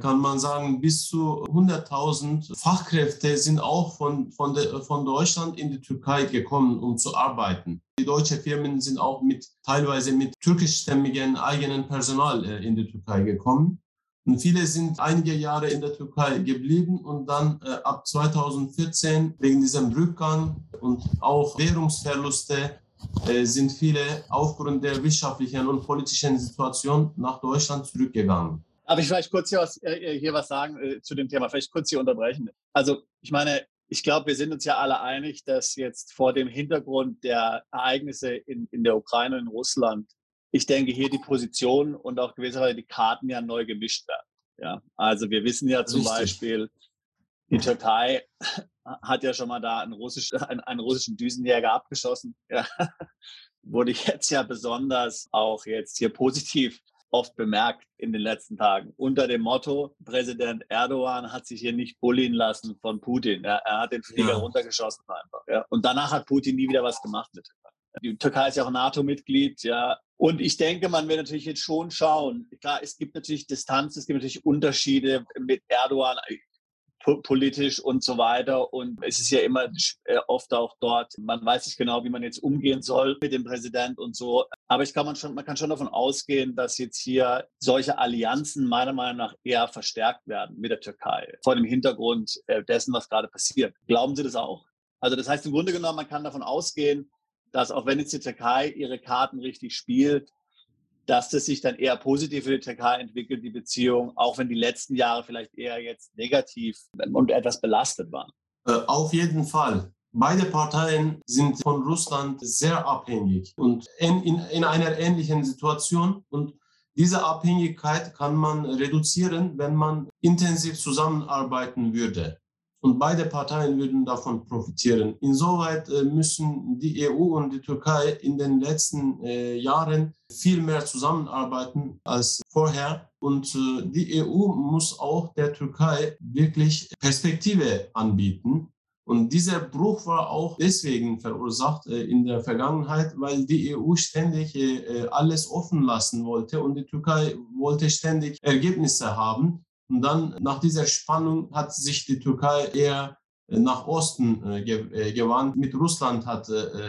kann man sagen, bis zu 100.000 Fachkräfte sind auch von, von, der, von Deutschland in die Türkei gekommen, um zu arbeiten. Die deutschen Firmen sind auch mit, teilweise mit türkischstämmigen eigenen Personal äh, in die Türkei gekommen. Und viele sind einige Jahre in der Türkei geblieben und dann äh, ab 2014 wegen diesem Rückgang und auch Währungsverluste äh, sind viele aufgrund der wirtschaftlichen und politischen Situation nach Deutschland zurückgegangen. Darf ich vielleicht kurz hier was, äh, hier was sagen äh, zu dem Thema? Vielleicht kurz hier unterbrechen. Also ich meine, ich glaube, wir sind uns ja alle einig, dass jetzt vor dem Hintergrund der Ereignisse in, in der Ukraine und in Russland, ich denke, hier die Position und auch gewisserweise die Karten ja neu gemischt werden. Ja, also wir wissen ja zum Richtig. Beispiel, die Türkei hat ja schon mal da einen, russisch, einen, einen russischen Düsenjäger abgeschossen. Ja. [laughs] Wurde jetzt ja besonders auch jetzt hier positiv oft bemerkt in den letzten Tagen. Unter dem Motto, Präsident Erdogan hat sich hier nicht bullien lassen von Putin. Ja, er hat den Flieger ja. runtergeschossen einfach. Ja. Und danach hat Putin nie wieder was gemacht mit Türkei. Die Türkei ist ja auch NATO-Mitglied, ja. Und ich denke, man wird natürlich jetzt schon schauen. Klar, es gibt natürlich Distanz, es gibt natürlich Unterschiede mit Erdogan politisch und so weiter. Und es ist ja immer äh, oft auch dort, man weiß nicht genau, wie man jetzt umgehen soll mit dem Präsident und so. Aber ich kann man schon, man kann schon davon ausgehen, dass jetzt hier solche Allianzen meiner Meinung nach eher verstärkt werden mit der Türkei. Vor dem Hintergrund äh, dessen, was gerade passiert. Glauben Sie das auch? Also das heißt im Grunde genommen, man kann davon ausgehen, dass auch wenn jetzt die Türkei ihre Karten richtig spielt, dass das sich dann eher positiv für die Türkei entwickelt, die Beziehung, auch wenn die letzten Jahre vielleicht eher jetzt negativ und etwas belastet waren? Äh, auf jeden Fall. Beide Parteien sind von Russland sehr abhängig und in, in, in einer ähnlichen Situation. Und diese Abhängigkeit kann man reduzieren, wenn man intensiv zusammenarbeiten würde und beide Parteien würden davon profitieren. Insoweit äh, müssen die EU und die Türkei in den letzten äh, Jahren viel mehr zusammenarbeiten als vorher. Und äh, die EU muss auch der Türkei wirklich Perspektive anbieten. Und dieser Bruch war auch deswegen verursacht in der Vergangenheit, weil die EU ständig alles offen lassen wollte und die Türkei wollte ständig Ergebnisse haben. Und dann nach dieser Spannung hat sich die Türkei eher äh, nach Osten äh, äh, gewandt. Mit Russland hat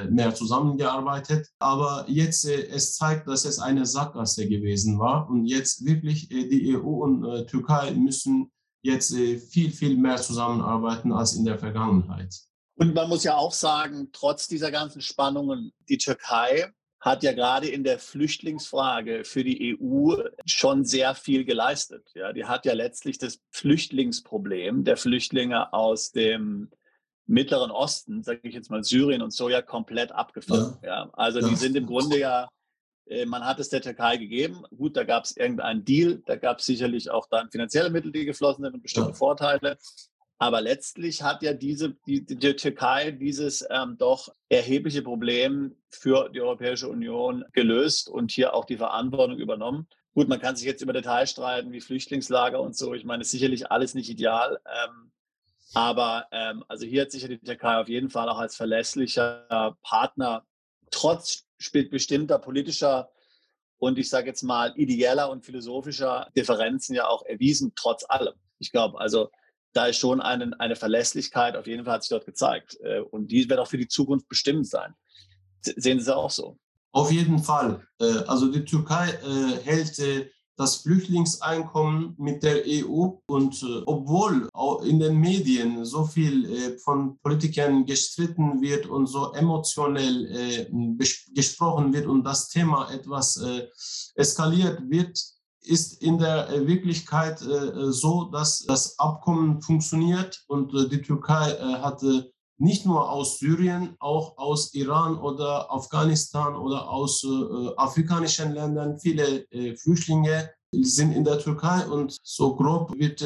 mehr zusammengearbeitet. Aber jetzt es zeigt, dass es eine Sackgasse gewesen war. Und jetzt wirklich die EU und Türkei müssen jetzt viel, viel mehr zusammenarbeiten als in der Vergangenheit. Und man muss ja auch sagen, trotz dieser ganzen Spannungen, die Türkei hat ja gerade in der Flüchtlingsfrage für die EU schon sehr viel geleistet. Ja, die hat ja letztlich das Flüchtlingsproblem der Flüchtlinge aus dem Mittleren Osten, sage ich jetzt mal Syrien und so, ja komplett abgefangen. Ja. ja. Also ja. die sind im Grunde ja, äh, man hat es der Türkei gegeben. Gut, da gab es irgendeinen Deal, da gab es sicherlich auch dann finanzielle Mittel, die geflossen sind und bestimmte ja. Vorteile. Aber letztlich hat ja diese, die, die Türkei dieses ähm, doch erhebliche Problem für die Europäische Union gelöst und hier auch die Verantwortung übernommen. Gut, man kann sich jetzt über Details streiten, wie Flüchtlingslager und so. Ich meine, sicherlich alles nicht ideal. Ähm, aber ähm, also hier hat sich die Türkei auf jeden Fall auch als verlässlicher Partner trotz bestimmter politischer und ich sage jetzt mal ideeller und philosophischer Differenzen ja auch erwiesen, trotz allem. Ich glaube, also da ist schon eine, eine Verlässlichkeit, auf jeden Fall hat sich dort gezeigt. Äh, und die wird auch für die Zukunft bestimmt sein. Sehen Sie es auch so? Auf jeden Fall. Äh, also die Türkei äh, hält das Flüchtlingseinkommen mit der EU und obwohl in den Medien so viel von Politikern gestritten wird und so emotionell gesprochen wird und das Thema etwas eskaliert wird, ist in der äh, Wirklichkeit äh, so, dass das Abkommen funktioniert und äh, die Türkei hatte nicht nur aus Syrien, auch aus Iran oder Afghanistan oder aus afrikanischen Ländern. Viele Flüchtlinge sind in der Türkei und so grob wird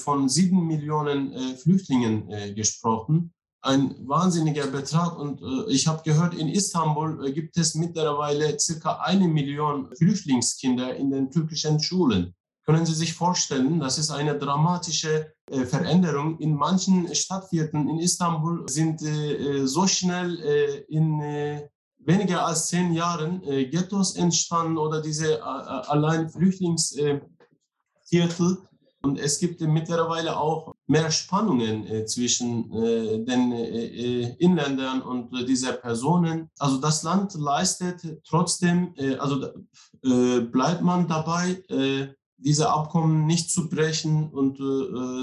von sieben Millionen Flüchtlingen gesprochen ein wahnsinniger Betrag. Und äh, ich habe gehört, in Istanbul äh, gibt es mittlerweile circa eine Million Flüchtlingskinder in den türkischen Schulen. Können Sie sich vorstellen, das ist eine dramatische äh, Veränderung. In manchen Stadtvierteln in Istanbul sind äh, so schnell äh, in äh, weniger als zehn Jahren Ghettos entstanden oder diese allein Flüchtlingsviertel Und es gibt mittlerweile auch mehr Spannungen äh, zwischen äh, den äh, äh Inländern und äh, dieser Personen. Also das Land leistet trotzdem, äh, also bleibt man dabei, diese Abkommen nicht zu brechen und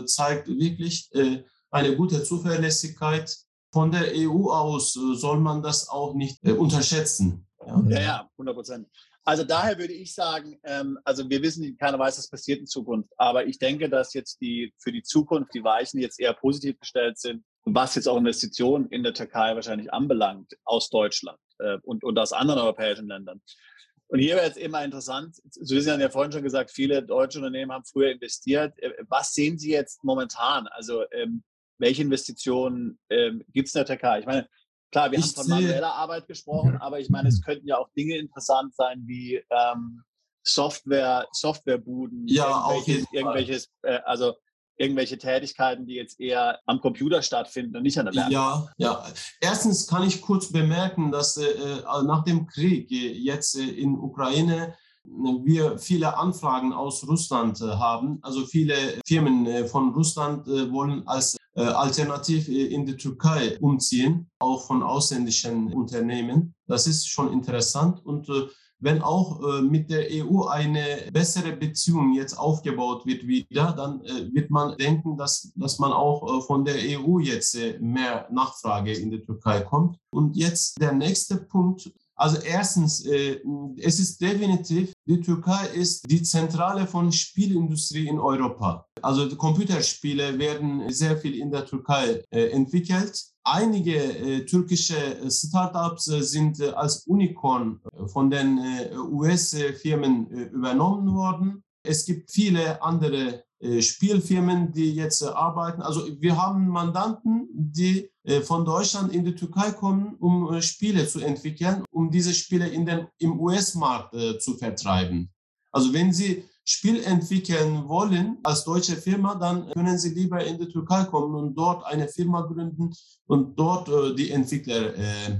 zeigt wirklich eine gute Zuverlässigkeit. Von der EU aus soll man das auch nicht unterschätzen. Ja, ja, ja 100 Prozent. Also daher würde ich sagen, ähm, also wir wissen, keiner weiß, was passiert in Zukunft. Aber ich denke, dass jetzt die für die Zukunft die Weichen jetzt eher positiv gestellt sind, was jetzt auch Investitionen in der Türkei wahrscheinlich anbelangt, aus Deutschland äh, und, und aus anderen europäischen Ländern. Und hier wäre jetzt immer interessant, Sie haben ja vorhin schon gesagt, viele deutsche Unternehmen haben früher investiert. Äh, was sehen Sie jetzt momentan? Also ähm, welche Investitionen ähm, gibt es in der Türkei? Ich meine, Klar, wir ich haben von manueller Arbeit gesprochen, aber ich meine, es könnten ja auch Dinge interessant sein wie ähm, Software, Softwarebuden, ja, irgendwelches, irgendwelches äh, also irgendwelche Tätigkeiten, die jetzt eher am Computer stattfinden und nicht an der Lernung. Ja, ja. Erstens kann ich kurz bemerken, dass äh, äh nach dem Krieg äh, jetzt äh, in Ukraine wir viele Anfragen aus Russland haben. Also viele Firmen von Russland wollen als äh, alternativ äh, in die Türkei umziehen, auch von ausländischen Unternehmen. Das ist schon interessant und äh, wenn auch mit der EU eine bessere Beziehung jetzt aufgebaut wird wieder, dann wird man denken, dass, dass man auch von der EU jetzt mehr Nachfrage in die Türkei kommt. Und jetzt der nächste Punkt, also erstens, äh, es ist definitiv, die Türkei ist die Zentrale von Spielindustrie in Europa. Also Computerspiele werden sehr viel in der Türkei äh, entwickelt. Einige äh, türkische Startups äh, sind äh, als Unicorn äh, von den US-Firmen übernommen worden. Es gibt viele andere äh, Spielfirmen, die jetzt äh, arbeiten. Also wir haben Mandanten, die äh, von Deutschland in die Türkei kommen, um Spiele zu entwickeln, um diese Spiele in den, im US-Markt zu vertreiben. Also wenn Sie Spiel entwickeln wollen als deutsche Firma, dann können Sie lieber in die Türkei kommen und dort eine Firma gründen und dort die Entwickler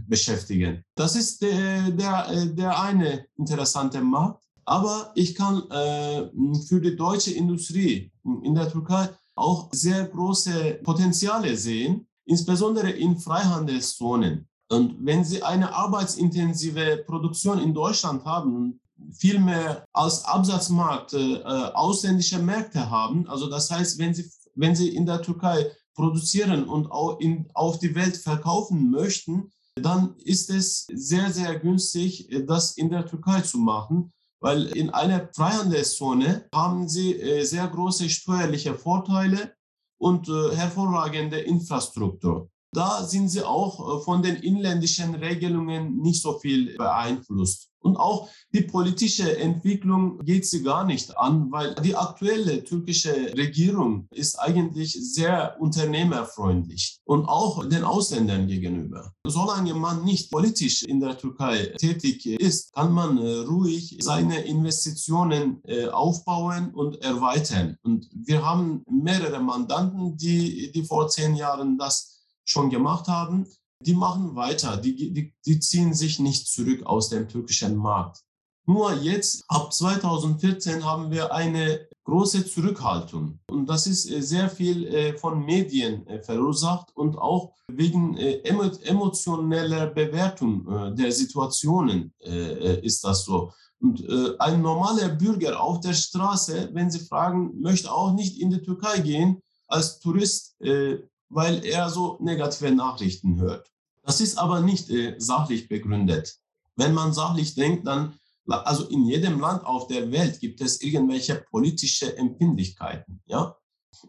beschäftigen. Das ist der, der, der eine interessante Markt. Aber ich kann äh, für die deutsche Industrie in der Türkei auch sehr große Potenziale sehen, insbesondere in Freihandelszonen. Und wenn Sie eine arbeitsintensive Produktion in Deutschland haben, viel mehr als Absatzmarkt äh, ausländische Märkte haben, also das heißt, wenn Sie, wenn Sie in der Türkei produzieren und auch in, auf die Welt verkaufen möchten, dann ist es sehr, sehr günstig, das in der Türkei zu machen weil in einer Freihandelszone haben sie äh, sehr große steuerliche Vorteile und äh, hervorragende Infrastruktur. Da sind sie auch äh, von den inländischen Regelungen nicht so viel beeinflusst. Und auch die politische Entwicklung geht sie gar nicht an, weil die aktuelle türkische Regierung ist eigentlich sehr unternehmerfreundlich und auch den Ausländern gegenüber. Solange man nicht politisch in der Türkei tätig ist, kann man äh, ruhig seine Investitionen äh, aufbauen und erweitern. Und wir haben mehrere Mandanten, die, die vor zehn Jahren das schon gemacht haben die machen weiter, die, die, die ziehen sich nicht zurück aus dem türkischen Markt. Nur jetzt, ab 2014, haben wir eine große Zurückhaltung. Und das ist äh, sehr viel äh, von Medien äh, verursacht und auch wegen emotioneller Bewertung der Situationen ist das so. Und ein normaler Bürger auf der Straße, wenn Sie fragen, möchte auch nicht in die Türkei gehen als Tourist, weil er so negative Nachrichten hört. Das ist aber nicht äh, sachlich begründet. Wenn man sachlich denkt, dann, also in jedem Land auf der Welt gibt es irgendwelche politische Empfindlichkeiten, ja.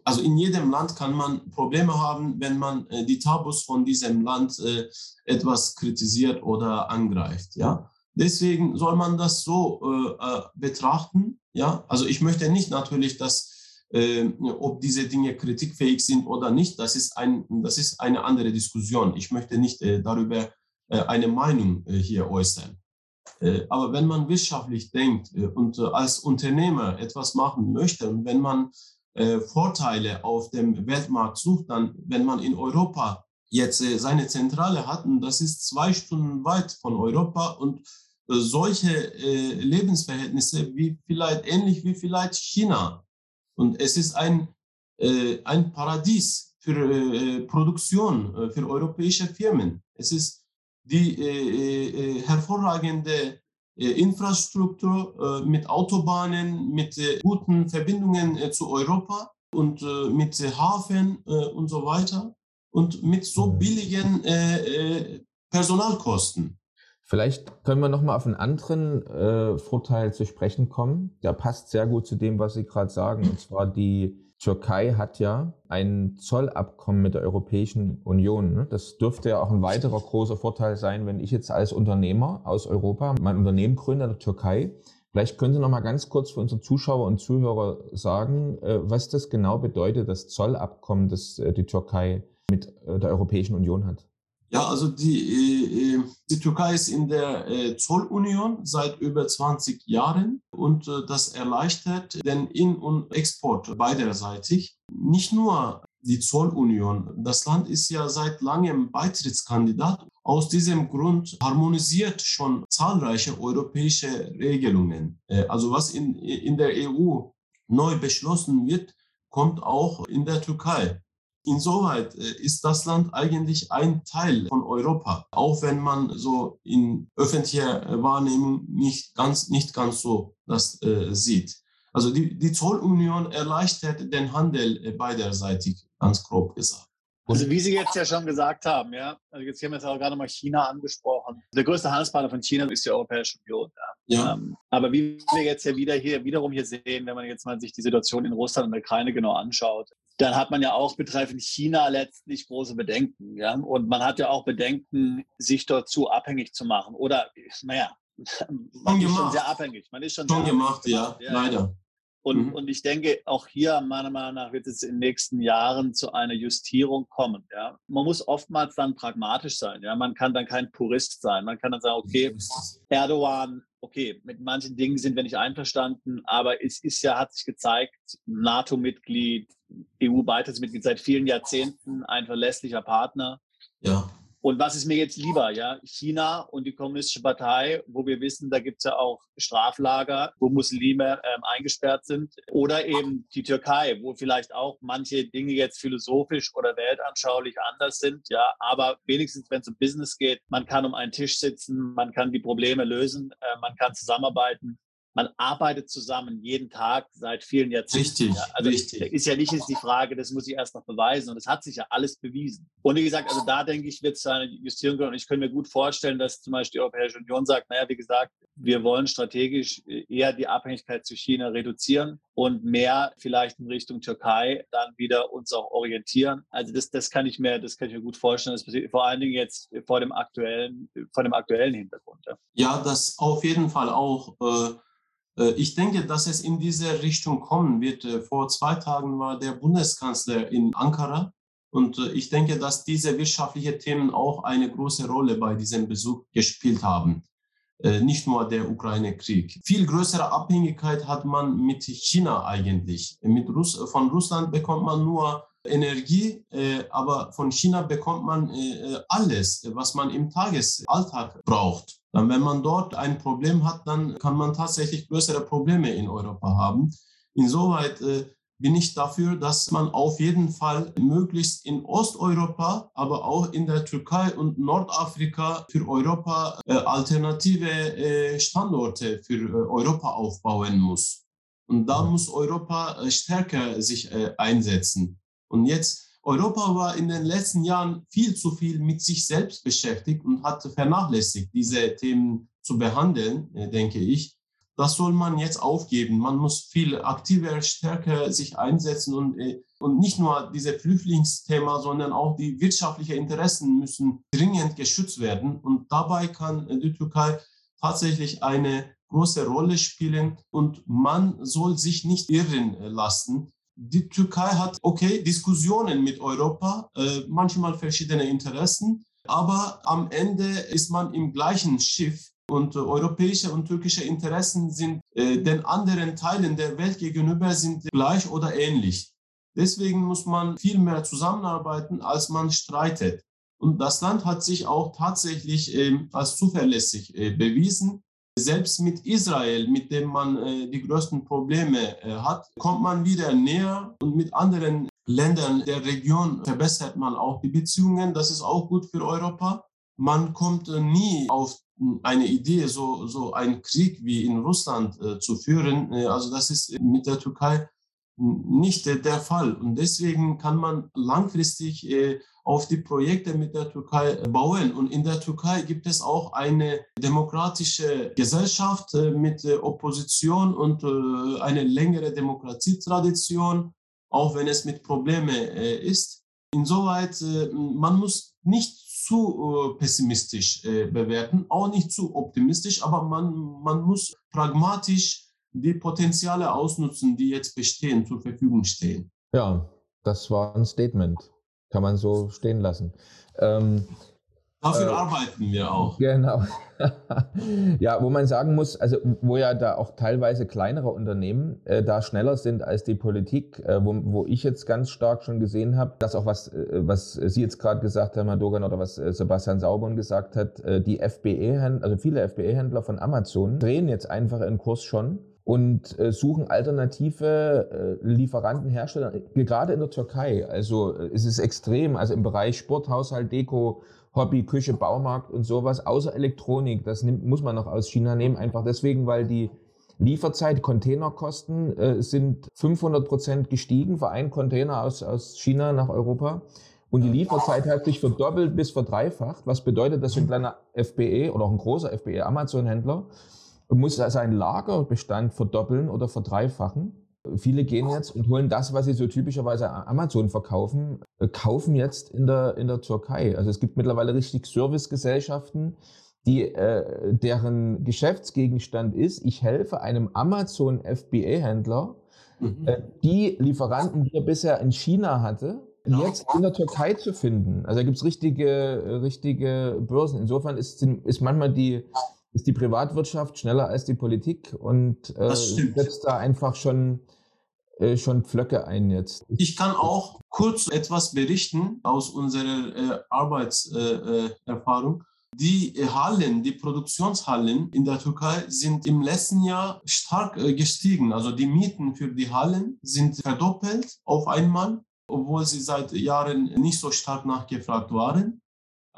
Also in jedem Land kann man Probleme haben, wenn man äh, die Tabus von diesem Land äh, etwas kritisiert oder angreift, ja. Deswegen soll man das so äh, äh betrachten, ja. Also ich möchte nicht natürlich, dass ob diese Dinge kritikfähig sind oder nicht, das ist, ein, das ist eine andere Diskussion. Ich möchte nicht äh, darüber äh, eine Meinung äh, hier äußern. Äh, aber wenn man wirtschaftlich denkt äh, und als Unternehmer etwas machen möchte und wenn man Vorteile auf dem Weltmarkt sucht, dann, wenn man in Europa jetzt seine Zentrale hat, und das ist zwei Stunden weit von Europa und solche Lebensverhältnisse wie vielleicht ähnlich wie vielleicht China Und es ist ein, äh, ein Paradies für äh, Produktion, äh, für europäische Firmen. Es ist die äh, äh, hervorragende Infrastruktur mit Autobahnen, mit guten Verbindungen zu Europa und mit Hafen und so weiter und mit so mhm. billigen Personalkosten. Vielleicht können wir noch mal auf einen anderen äh, Vorteil zu sprechen kommen. Der passt sehr gut zu dem, was Sie gerade sagen. Und zwar die Türkei hat ja ein Zollabkommen mit der Europäischen Union. Ne? Das dürfte ja auch ein weiterer großer Vorteil sein, wenn ich jetzt als Unternehmer aus Europa mein Unternehmen gründe in der Türkei. Vielleicht können Sie noch mal ganz kurz für unsere Zuschauer und Zuhörer sagen, äh, was das genau bedeutet, das Zollabkommen, das äh, die Türkei mit äh, der Europäischen Union hat. Ja, also die, äh, äh, die Türkei ist in der äh, Zollunion seit über 20 Jahren und das erleichtert den In- und Export beiderseitig. Nicht nur die Zollunion. Das Land ist ja seit langem Beitrittskandidat. Aus diesem Grund harmonisiert schon zahlreiche europäische Regelungen. Also was in, in der EU neu beschlossen wird, kommt auch in der Türkei. Insoweit äh, ist das Land eigentlich ein Teil von Europa, auch wenn man so in öffentlicher äh, Wahrnehmung nicht ganz, nicht ganz so das äh, sieht. Also die, die Zollunion erleichtert den Handel äh, beiderseitig, ganz grob gesagt. Also wie Sie jetzt ja schon gesagt haben, ja, also jetzt haben wir jetzt auch gerade mal China angesprochen. Der größte Handelspartner von China ist die Europäische Union. Ja. ja. Ähm, aber wie wir jetzt ja wieder hier wiederum hier sehen, wenn man jetzt mal sich die Situation in Russland und der Ukraine genau anschaut, dann hat man ja auch betreffend China letztlich große Bedenken. Ja? Und man hat ja auch Bedenken, sich dort zu abhängig zu machen. Oder, naja, [laughs] man ist schon sehr abhängig. Man ist schon, schon gemacht, ja, ja, leider. Und, mhm. und ich denke, auch hier, meiner Meinung nach, wird es in den nächsten Jahren zu einer Justierung kommen. Ja? Man muss oftmals dann pragmatisch sein. Ja? Man kann dann kein Purist sein. Man kann dann sagen, okay, Erdogan, okay, mit manchen Dingen sind wir nicht einverstanden, aber es ist ja, hat sich gezeigt, NATO-Mitglied, EU-Beitrittsmitglied seit vielen Jahrzehnten, ein verlässlicher Partner. Ja. Und was ist mir jetzt lieber? Ja, China und die Kommunistische Partei, wo wir wissen, da gibt es ja auch Straflager, wo Muslime ähm, eingesperrt sind. Oder eben die Türkei, wo vielleicht auch manche Dinge jetzt philosophisch oder weltanschaulich anders sind. Ja, aber wenigstens, wenn es um Business geht, man kann um einen Tisch sitzen, man kann die Probleme lösen, äh, man kann zusammenarbeiten man arbeitet zusammen jeden Tag seit vielen Jahrzehnten. Richtig, ja. Also richtig. ist ja nicht jetzt die Frage, das muss ich erst noch beweisen. Und es hat sich ja alles bewiesen. Und wie gesagt, also da denke ich, wird es eine Justierung kommen. Und ich könnte mir gut vorstellen, dass zum Beispiel die Europäische Union sagt, naja, wie gesagt, wir wollen strategisch eher die Abhängigkeit zu China reduzieren und mehr vielleicht in Richtung Türkei dann wieder uns auch orientieren. Also das, das kann ich mir, das kann ich mir gut vorstellen. Das passiert vor allen Dingen jetzt vor dem aktuellen, vor dem aktuellen Hintergrund. Ja, ja das auf jeden Fall auch. Äh äh, ich denke, dass es in diese Richtung kommen wird. Äh, vor zwei Tagen war der Bundeskanzler in Ankara und äh, ich denke, dass diese wirtschaftlichen Themen auch eine große Rolle bei diesem Besuch gespielt haben. Nicht nur der Ukraine-Krieg. Viel größere Abhängigkeit hat man mit China eigentlich. Mit Russ von Russland bekommt man nur Energie, aber von China bekommt man alles, was man im Tagesalltag braucht. Dann, wenn man dort ein Problem hat, dann kann man tatsächlich größere Probleme in Europa haben. Insoweit äh, bin ich dafür, dass man auf jeden Fall möglichst in Osteuropa, aber auch in der Türkei und Nordafrika für Europa äh, alternative äh, Standorte für äh, Europa aufbauen muss. Und da muss Europa äh, stärker sich äh, einsetzen. Und jetzt Europa war in den letzten Jahren viel zu viel mit sich selbst beschäftigt und hat vernachlässigt, diese Themen zu behandeln, äh, denke ich. Das soll man jetzt aufgeben. Man muss viel aktiver, stärker sich einsetzen und, äh, und nicht nur dieses Flüchtlingsthema, sondern auch die wirtschaftlichen Interessen müssen dringend geschützt werden. Und dabei kann die Türkei tatsächlich eine große Rolle spielen und man soll sich nicht irren lassen die Türkei hat, okay, Diskussionen mit Europa, äh, manchmal verschiedene Interessen, aber am Ende ist man im gleichen Schiff und äh, europäische und türkische Interessen sind äh, den anderen Teilen der Welt gegenüber sind gleich oder ähnlich. Deswegen muss man viel mehr zusammenarbeiten, als man streitet. Und das Land hat sich auch tatsächlich ähm, als zuverlässig bewiesen. Selbst mit Israel, mit dem man äh, die größten Probleme äh, hat, kommt man wieder näher und mit anderen Ländern der Region verbessert man auch die Beziehungen. Das ist auch gut für Europa. Man kommt äh, nie auf eine Idee, so, so einen Krieg wie in Russland äh, zu führen. Äh, also das ist mit der Türkei nicht der, Fall. Und deswegen kann man langfristig äh, auf die Projekte mit der Türkei bauen. Und in der Türkei gibt es auch eine demokratische Gesellschaft äh, mit äh, Opposition und äh, eine längere Demokratietradition, auch wenn es mit Problemen ist. Insoweit, man muss nicht zu pessimistisch bewerten, auch nicht zu optimistisch, aber man, man muss pragmatisch die Potenziale ausnutzen, die jetzt bestehen, zur Verfügung stehen. Ja, das war ein Statement. Kann man so stehen lassen. Ähm, Dafür äh, arbeiten wir auch. Genau. [laughs] ja, wo man sagen muss, also wo ja da auch teilweise kleinere Unternehmen äh, da schneller sind als die Politik, äh, wo, wo ich jetzt ganz stark schon gesehen habe, dass auch was, äh, was Sie jetzt gerade gesagt haben, Herr Dogan, oder was äh, Sebastian Sauborn gesagt hat, äh, die FBE-Händler, also viele FBE-Händler von Amazon drehen jetzt einfach ihren Kurs schon und äh, suchen alternative äh, Lieferanten, Hersteller, gerade in der Türkei. Also äh, es ist extrem, also im Bereich Sport, Haushalt, Deko, Hobby, Küche, Baumarkt und sowas, außer Elektronik, das nimmt, muss man noch aus China nehmen, einfach deswegen, weil die Lieferzeit, Containerkosten äh, sind 500 Prozent gestiegen für einen Container aus, aus China nach Europa. Und die Lieferzeit hat sich verdoppelt bis verdreifacht, was bedeutet, dass so ein kleiner FBE oder auch ein großer FBE Amazon-Händler muss seinen Lagerbestand verdoppeln oder verdreifachen. Viele gehen jetzt und holen das, was sie so typischerweise Amazon verkaufen, äh, kaufen jetzt in der, in der Türkei. Also es gibt mittlerweile richtig Servicegesellschaften, die, äh, deren Geschäftsgegenstand ist, ich helfe einem Amazon FBA-Händler, mhm. äh, die Lieferanten, die er bisher in China hatte, jetzt in der Türkei zu finden. Also da gibt es richtige, richtige Börsen. Insofern ist, ist manchmal die, ist die Privatwirtschaft schneller als die Politik und äh, setzt da einfach schon, äh, schon Pflöcke ein jetzt. Ich kann auch kurz etwas berichten aus unserer äh, Arbeitserfahrung. Die Hallen, die Produktionshallen in der Türkei sind im letzten Jahr stark äh, gestiegen. Also die Mieten für die Hallen sind verdoppelt auf einmal, obwohl sie seit Jahren nicht so stark nachgefragt waren.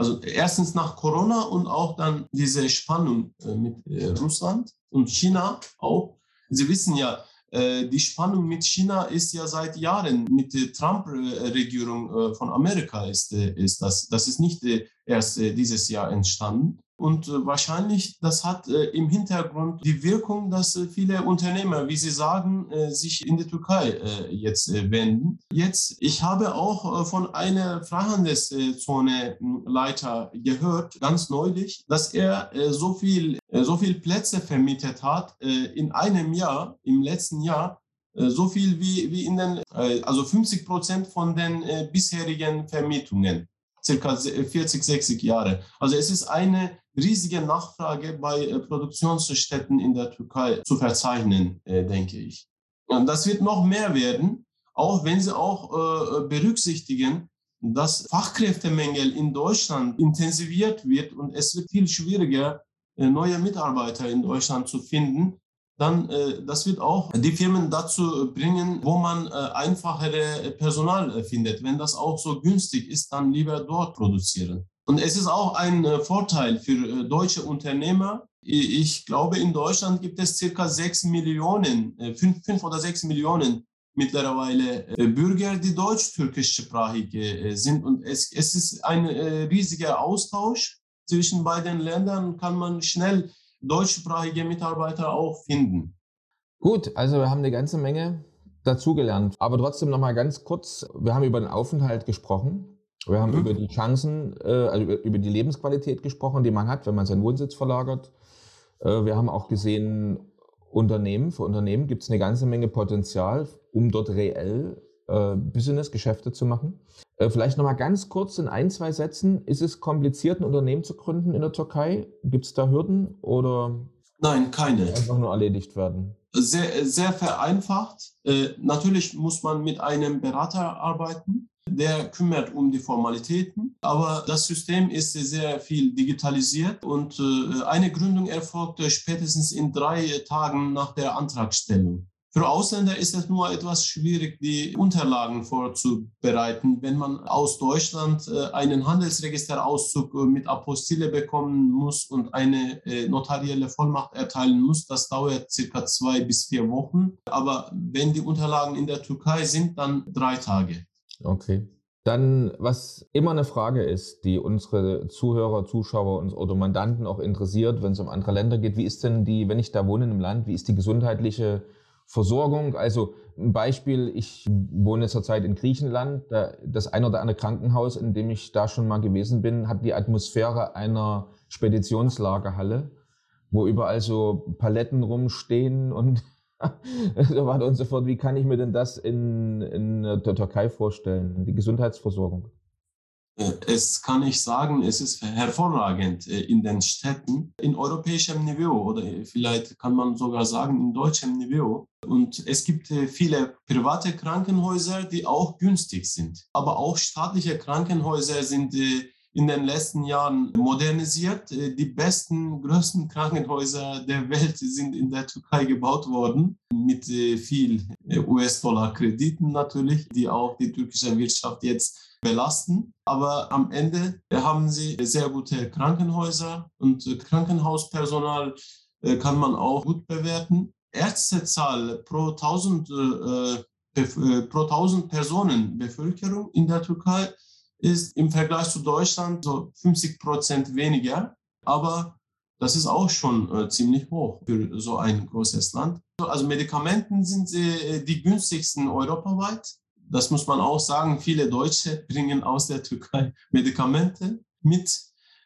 Also erstens nach Corona und auch dann diese Spannung äh, mit äh, Russland und China auch. Sie wissen ja, äh, die Spannung mit China ist ja seit Jahren mit der Trump-Regierung von Amerika ist, ist das. Das ist nicht erst dieses Jahr entstanden. Und äh, wahrscheinlich, das hat äh, im Hintergrund die Wirkung, dass äh, viele Unternehmer, wie Sie sagen, sich in die Türkei jetzt wenden. Jetzt, ich habe auch von einer Freihandelszone-Leiter gehört, ganz neulich, dass er so viel, so viel Plätze vermietet hat in einem Jahr, im letzten Jahr, so viel wie, wie in den, also 50 Prozent von den bisherigen Vermietungen circa 40, 60 Jahre. Also es ist eine riesige Nachfrage bei äh, Produktionsstätten in der Türkei zu verzeichnen, äh, denke ich. Und das wird noch mehr werden, auch wenn Sie auch äh, berücksichtigen, dass Fachkräftemangel in Deutschland intensiviert wird und es wird viel schwieriger, neue Mitarbeiter in Deutschland zu finden, dann das wird auch die Firmen dazu bringen, wo man einfachere Personal findet. Wenn das auch so günstig ist, dann lieber dort produzieren. Und es ist auch ein äh, Vorteil für äh, deutsche Unternehmer. Ich glaube, in Deutschland gibt es circa sechs Millionen, äh, fünf, oder sechs Millionen mittlerweile Bürger, die deutsch-türkischsprachig sind. Und es, es ist ein riesiger Austausch zwischen beiden Ländern, kann man schnell deutschsprachige Mitarbeiter auch finden. Gut, also wir haben eine ganze Menge dazugelernt. Aber trotzdem noch mal ganz kurz, wir haben über den Aufenthalt gesprochen. Wir haben mhm. über die Chancen, äh, also über die Lebensqualität gesprochen, die man hat, wenn man seinen Wohnsitz verlagert. Äh, wir haben auch gesehen, Unternehmen, für Unternehmen gibt es eine ganze Menge Potenzial, um dort reell äh, Business, Geschäfte zu machen. Vielleicht nochmal ganz kurz in ein, zwei Sätzen. Ist es kompliziert, ein Unternehmen zu gründen in der Türkei? Gibt es da Hürden oder? Nein, keine. Einfach nur erledigt werden. Sehr, sehr vereinfacht. Natürlich muss man mit einem Berater arbeiten. Der kümmert um die Formalitäten. Aber das System ist sehr viel digitalisiert und äh, eine Gründung erfolgt spätestens in drei Tagen nach der Antragstellung. Für Ausländer ist es nur etwas schwierig, die Unterlagen vorzubereiten. Wenn man aus Deutschland äh, einen Handelsregisterauszug äh, mit Apostille bekommen muss und eine notarielle Vollmacht erteilen muss, das dauert circa zwei bis vier Wochen. Aber wenn die Unterlagen in der Türkei sind, dann drei Tage. Okay. Dann, was immer eine Frage ist, die unsere Zuhörer, Zuschauer oder Mandanten auch interessiert, wenn es um andere Länder geht, wie ist denn die, wenn ich da wohne im Land, wie ist die gesundheitliche Versorgung. Also ein Beispiel, ich wohne zurzeit in Griechenland. Das ein oder andere Krankenhaus, in dem ich da schon mal gewesen bin, hat die Atmosphäre einer Speditionslagerhalle, wo überall so Paletten rumstehen und [laughs] so weiter und so fort. Wie kann ich mir denn das in, in der Türkei vorstellen, die Gesundheitsversorgung? Äh, es kann ich sagen, es ist hervorragend äh, in den Städten, in europäischem Niveau oder vielleicht kann man sogar sagen in deutschem Niveau. Und es gibt äh, viele private Krankenhäuser, die auch günstig sind. Aber auch staatliche Krankenhäuser sind in den letzten Jahren modernisiert. Die besten, größten Krankenhäuser der Welt sind in der Türkei gebaut worden, mit viel US-Dollar-Krediten natürlich, die auch die türkische Wirtschaft jetzt belasten. Aber am Ende haben sie sehr gute Krankenhäuser und Krankenhauspersonal äh, kann man auch gut bewerten. Ärztezahl pro 1000, äh, äh, pro 1000 Personen Bevölkerung in der Türkei ist im Vergleich zu Deutschland so 50 Prozent weniger. Aber das ist auch schon äh, ziemlich hoch für so ein großes Land. Also Medikamenten sind äh, die günstigsten europaweit das muss man auch sagen, viele Deutsche [laughs] bringen aus der Türkei Medikamente mit.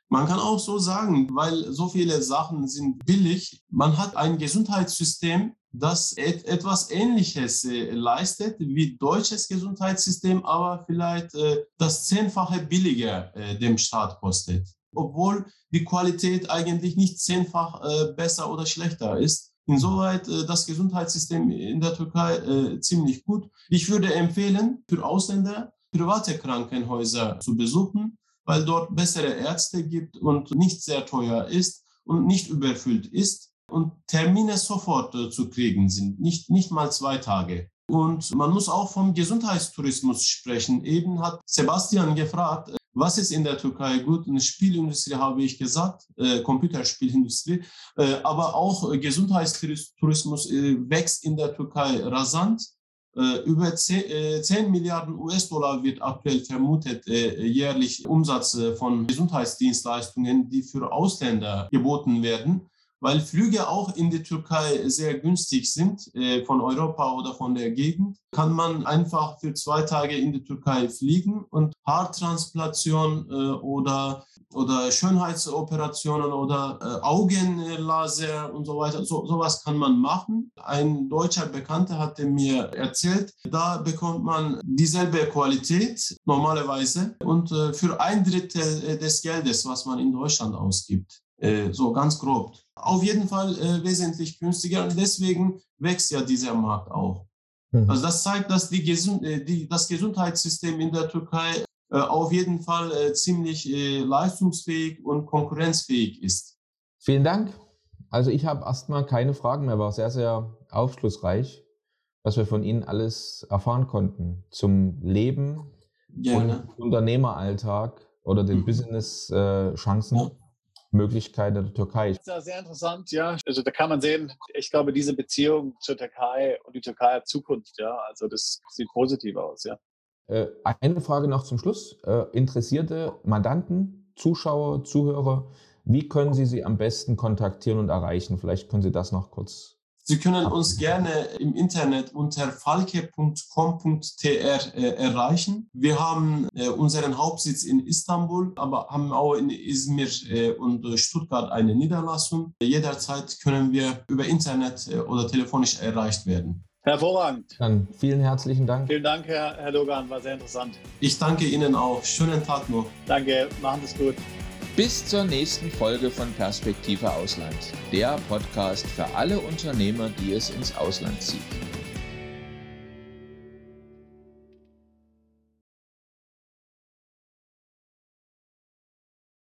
Man kann auch so sagen, weil so viele Sachen sind billig. Man hat ein Gesundheitssystem, das et etwas Ähnliches äh, leistet wie deutsches Gesundheitssystem, aber vielleicht äh, das Zehnfache billiger äh, dem Staat kostet. Obwohl die Qualität eigentlich nicht zehnfach äh, besser oder schlechter ist. Insoweit äh, das Gesundheitssystem in der Türkei äh, ziemlich gut. Ich würde empfehlen, für Ausländer private Krankenhäuser zu besuchen, weil dort bessere Ärzte gibt und nicht sehr teuer ist und nicht überfüllt ist und Termine sofort äh, zu kriegen sind, nicht, nicht mal zwei Tage. Und man muss auch vom Gesundheitstourismus sprechen. Eben hat Sebastian gefragt, was ist in der Türkei gut? Eine Spielindustrie habe ich gesagt, äh, Computerspielindustrie, äh, aber auch Gesundheitstourismus äh, wächst in der Türkei rasant. Äh, über 10, 10 äh, Milliarden US-Dollar wird aktuell vermutet äh, jährlich Umsatz von Gesundheitsdienstleistungen, die für Ausländer geboten werden weil Flüge auch in die Türkei sehr günstig sind, äh, von Europa oder von der Gegend, kann man einfach für zwei Tage in die Türkei fliegen und Haartransplantation äh, oder, oder Schönheitsoperationen oder äh, Augenlaser und so weiter, so, sowas kann man machen. Ein deutscher Bekannter hatte mir erzählt, da bekommt man dieselbe Qualität normalerweise und für ein Drittel des Geldes, was man in Deutschland ausgibt. So ganz grob. Auf jeden Fall äh, wesentlich günstiger und deswegen wächst ja dieser Markt auch. Mhm. Also das zeigt, dass die äh, die, das Gesundheitssystem in der Türkei äh, auf jeden Fall äh, ziemlich äh, leistungsfähig und konkurrenzfähig ist. Vielen Dank. Also ich habe erstmal keine Fragen mehr, war sehr, sehr aufschlussreich, was wir von Ihnen alles erfahren konnten zum Leben Gerne. und Unternehmeralltag oder den mhm. Business-Chancen. Ja. Möglichkeiten der Türkei. Das ist ja sehr interessant, ja. Also da kann man sehen, ich glaube, diese Beziehung zur Türkei und die Türkei hat Zukunft, ja. Also das sieht positiv aus, ja. Äh, eine Frage noch zum Schluss. Äh, interessierte Mandanten, Zuschauer, Zuhörer, wie können Sie sie am besten kontaktieren und erreichen? Vielleicht können Sie das noch kurz Sie können uns gerne im Internet unter falke.com.tr äh, erreichen. Wir haben äh, unseren Hauptsitz in Istanbul, aber haben auch in Izmir äh, und Stuttgart eine Niederlassung. Jederzeit können wir über Internet äh, oder telefonisch erreicht werden. Hervorragend. Dann vielen herzlichen Dank. Vielen Dank, Herr, Herr Logan, war sehr interessant. Ich danke Ihnen auch. Schönen Tag noch. Danke, machen Sie es gut. Bis zur nächsten Folge von Perspektive Ausland, der Podcast für alle Unternehmer, die es ins Ausland zieht.